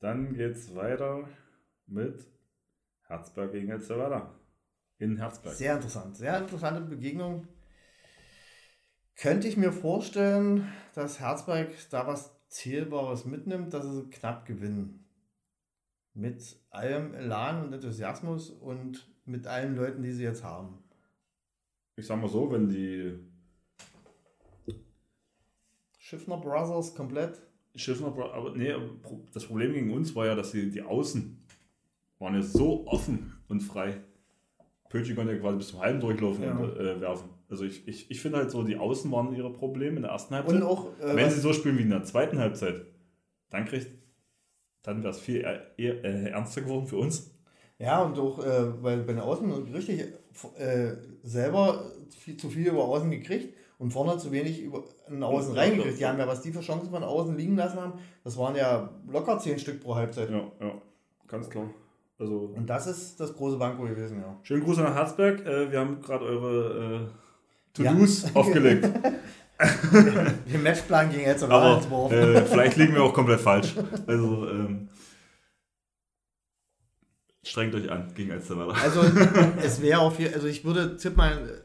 Dann geht's weiter mit Herzberg gegen Elsterwerda. In Herzberg. Sehr interessant. Sehr interessante Begegnung. Könnte ich mir vorstellen, dass Herzberg da was Zählbares mitnimmt, dass sie knapp gewinnen. Mit allem Elan und Enthusiasmus und mit allen Leuten, die sie jetzt haben. Ich sag mal so, wenn die Schiffner Brothers komplett. Schiffner, Bro- aber nee, das Problem gegen uns war ja, dass die, die Außen waren ja so offen und frei. Pötchi konnte ja quasi bis zum halben durchlaufen Ja. und äh, werfen. Also ich, ich, ich finde halt so, die Außen waren ihre Probleme in der ersten Halbzeit. Und auch, äh, Wenn sie so spielen wie in der zweiten Halbzeit, dann kriegt, dann wäre es viel eher, eher, äh, ernster geworden für uns. Ja, und auch, äh, weil bei den Außen richtig äh, selber viel, zu viel über Außen gekriegt und vorne zu wenig über einen Außen reingekriegt. Die haben ja, was die für Chancen von Außen liegen lassen haben, das waren ja locker zehn Stück pro Halbzeit. Ja, ja, ganz klar. Also Und das ist das große Banko gewesen, ja. schönen Gruß nach Herzberg. Äh, wir haben gerade eure To-Dos aufgelegt. Den Matchplan gegen Elster Aber äh, vielleicht liegen wir auch komplett falsch. Also ähm, strengt euch an gegen Elsterwerda. Also es wäre auf jeden also ich würde tipp mal,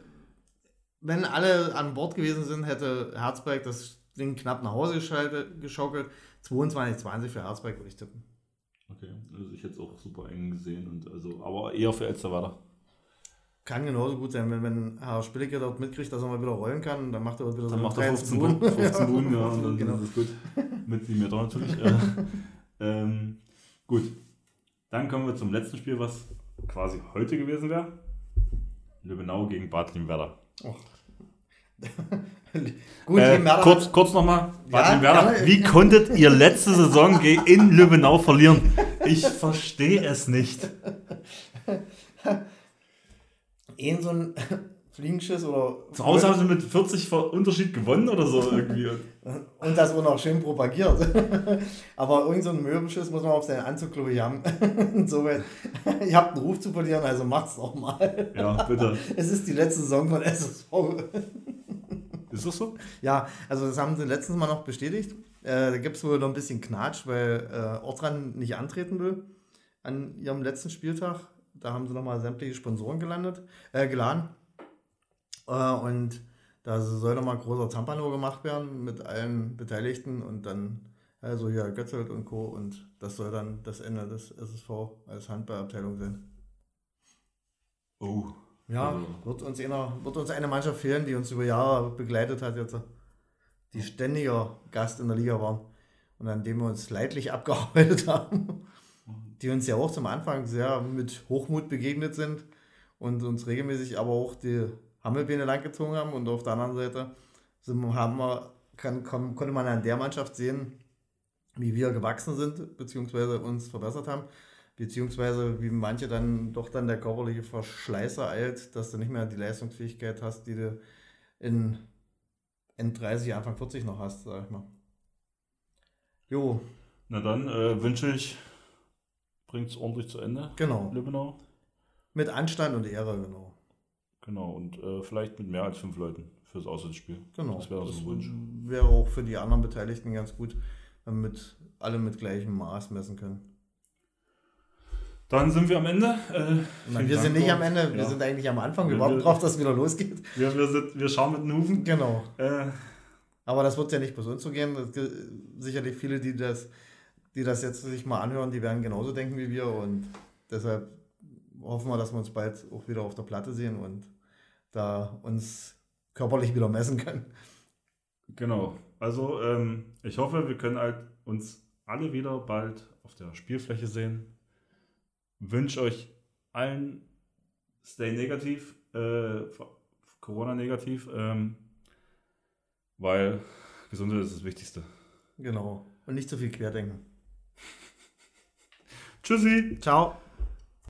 wenn alle an Bord gewesen sind, hätte Herzberg das Ding knapp nach Hause geschaltet, geschaukelt. 22-20 für Herzberg würde ich tippen. Okay, also ich hätte es auch super eng gesehen und also, aber eher für Elsterwerda. Kann genauso gut sein, wenn, wenn Herr Spillicke dort mitkriegt, dass er mal wieder rollen kann, dann macht er dort wieder Dann so macht er 15 Buden. Buden, 15 Buden, ja, und dann genau. ist es gut. Mit dem Meter natürlich. Äh, ähm, gut, dann kommen wir zum letzten Spiel, was quasi heute gewesen wäre. Lübbenau gegen Bad Limwerder. gut, Äh, kurz, kurz nochmal, Bad Ja, gerne. wie konntet ihr letzte Saison in Lübbenau verlieren? Ich verstehe es nicht. eh so ein Fliegenschiss oder Zu Hause haben sie mit 40 Ver- Unterschied gewonnen oder so irgendwie. und das wurde auch schön propagiert. Aber irgend so ein Möbelschiss muss man auf seinen Anzug, glaube ich, haben. Insoweit, ihr habt einen Ruf zu verlieren, also macht's doch mal. Ja, bitte. Es ist die letzte Saison von SSV. Ist das so? Ja, also das haben sie letztens mal noch bestätigt. Äh, da gibt es wohl noch ein bisschen Knatsch, weil äh, Ortran nicht antreten will an ihrem letzten Spieltag. Da haben sie nochmal sämtliche Sponsoren gelandet, äh, geladen. Äh, und da soll nochmal ein großer Zampano gemacht werden mit allen Beteiligten und dann, also ja, Götzelt und Co. Und das soll dann das Ende des SSV als Handballabteilung sein. Oh. Ja, Also- wird, uns einer, wird uns eine Mannschaft fehlen, die uns über Jahre begleitet hat jetzt, die ständiger Gast in der Liga waren und an dem wir uns leidlich abgearbeitet haben, die uns ja auch zum Anfang sehr mit Hochmut begegnet sind und uns regelmäßig aber auch die Hammelbeine langgezogen haben und auf der anderen Seite haben wir, kann, kon, konnte man an der Mannschaft sehen, wie wir gewachsen sind, beziehungsweise uns verbessert haben, beziehungsweise wie manche dann doch dann der körperliche Verschleiß ereilt, dass du nicht mehr die Leistungsfähigkeit hast, die du in N30, Anfang 40 noch hast, sag ich mal. Jo, Na dann äh, wünsche ich, bringt es ordentlich zu Ende, genau. Lübbenau. Mit Anstand und Ehre, genau. Genau, und äh, vielleicht mit mehr als fünf Leuten fürs Auswärtsspiel. Genau. Das wäre so ein Wunsch. wäre auch für die anderen Beteiligten ganz gut, wenn wir mit, alle mit gleichem Maß messen können. Dann sind wir am Ende. Äh, Nein, wir sind Dank nicht am. Ende, wir Ja. sind eigentlich am Anfang. Wir warten drauf, dass es wieder losgeht. Wir, wir, sind, wir schauen mit den Hufen. Genau. Äh, Aber das wird ja nicht bloß uns so gehen. Sicherlich viele, die das, die das jetzt sich mal anhören, die werden genauso denken wie wir. Und deshalb hoffen wir, dass wir uns bald auch wieder auf der Platte sehen und da uns körperlich wieder messen können. genau. Also ähm, ich hoffe, wir können halt uns alle wieder bald auf der Spielfläche sehen. Wünsche euch allen Stay negativ, äh, Corona negativ, ähm, weil Gesundheit ist das Wichtigste. Genau. Und nicht zu viel querdenken. Tschüssi! Ciao.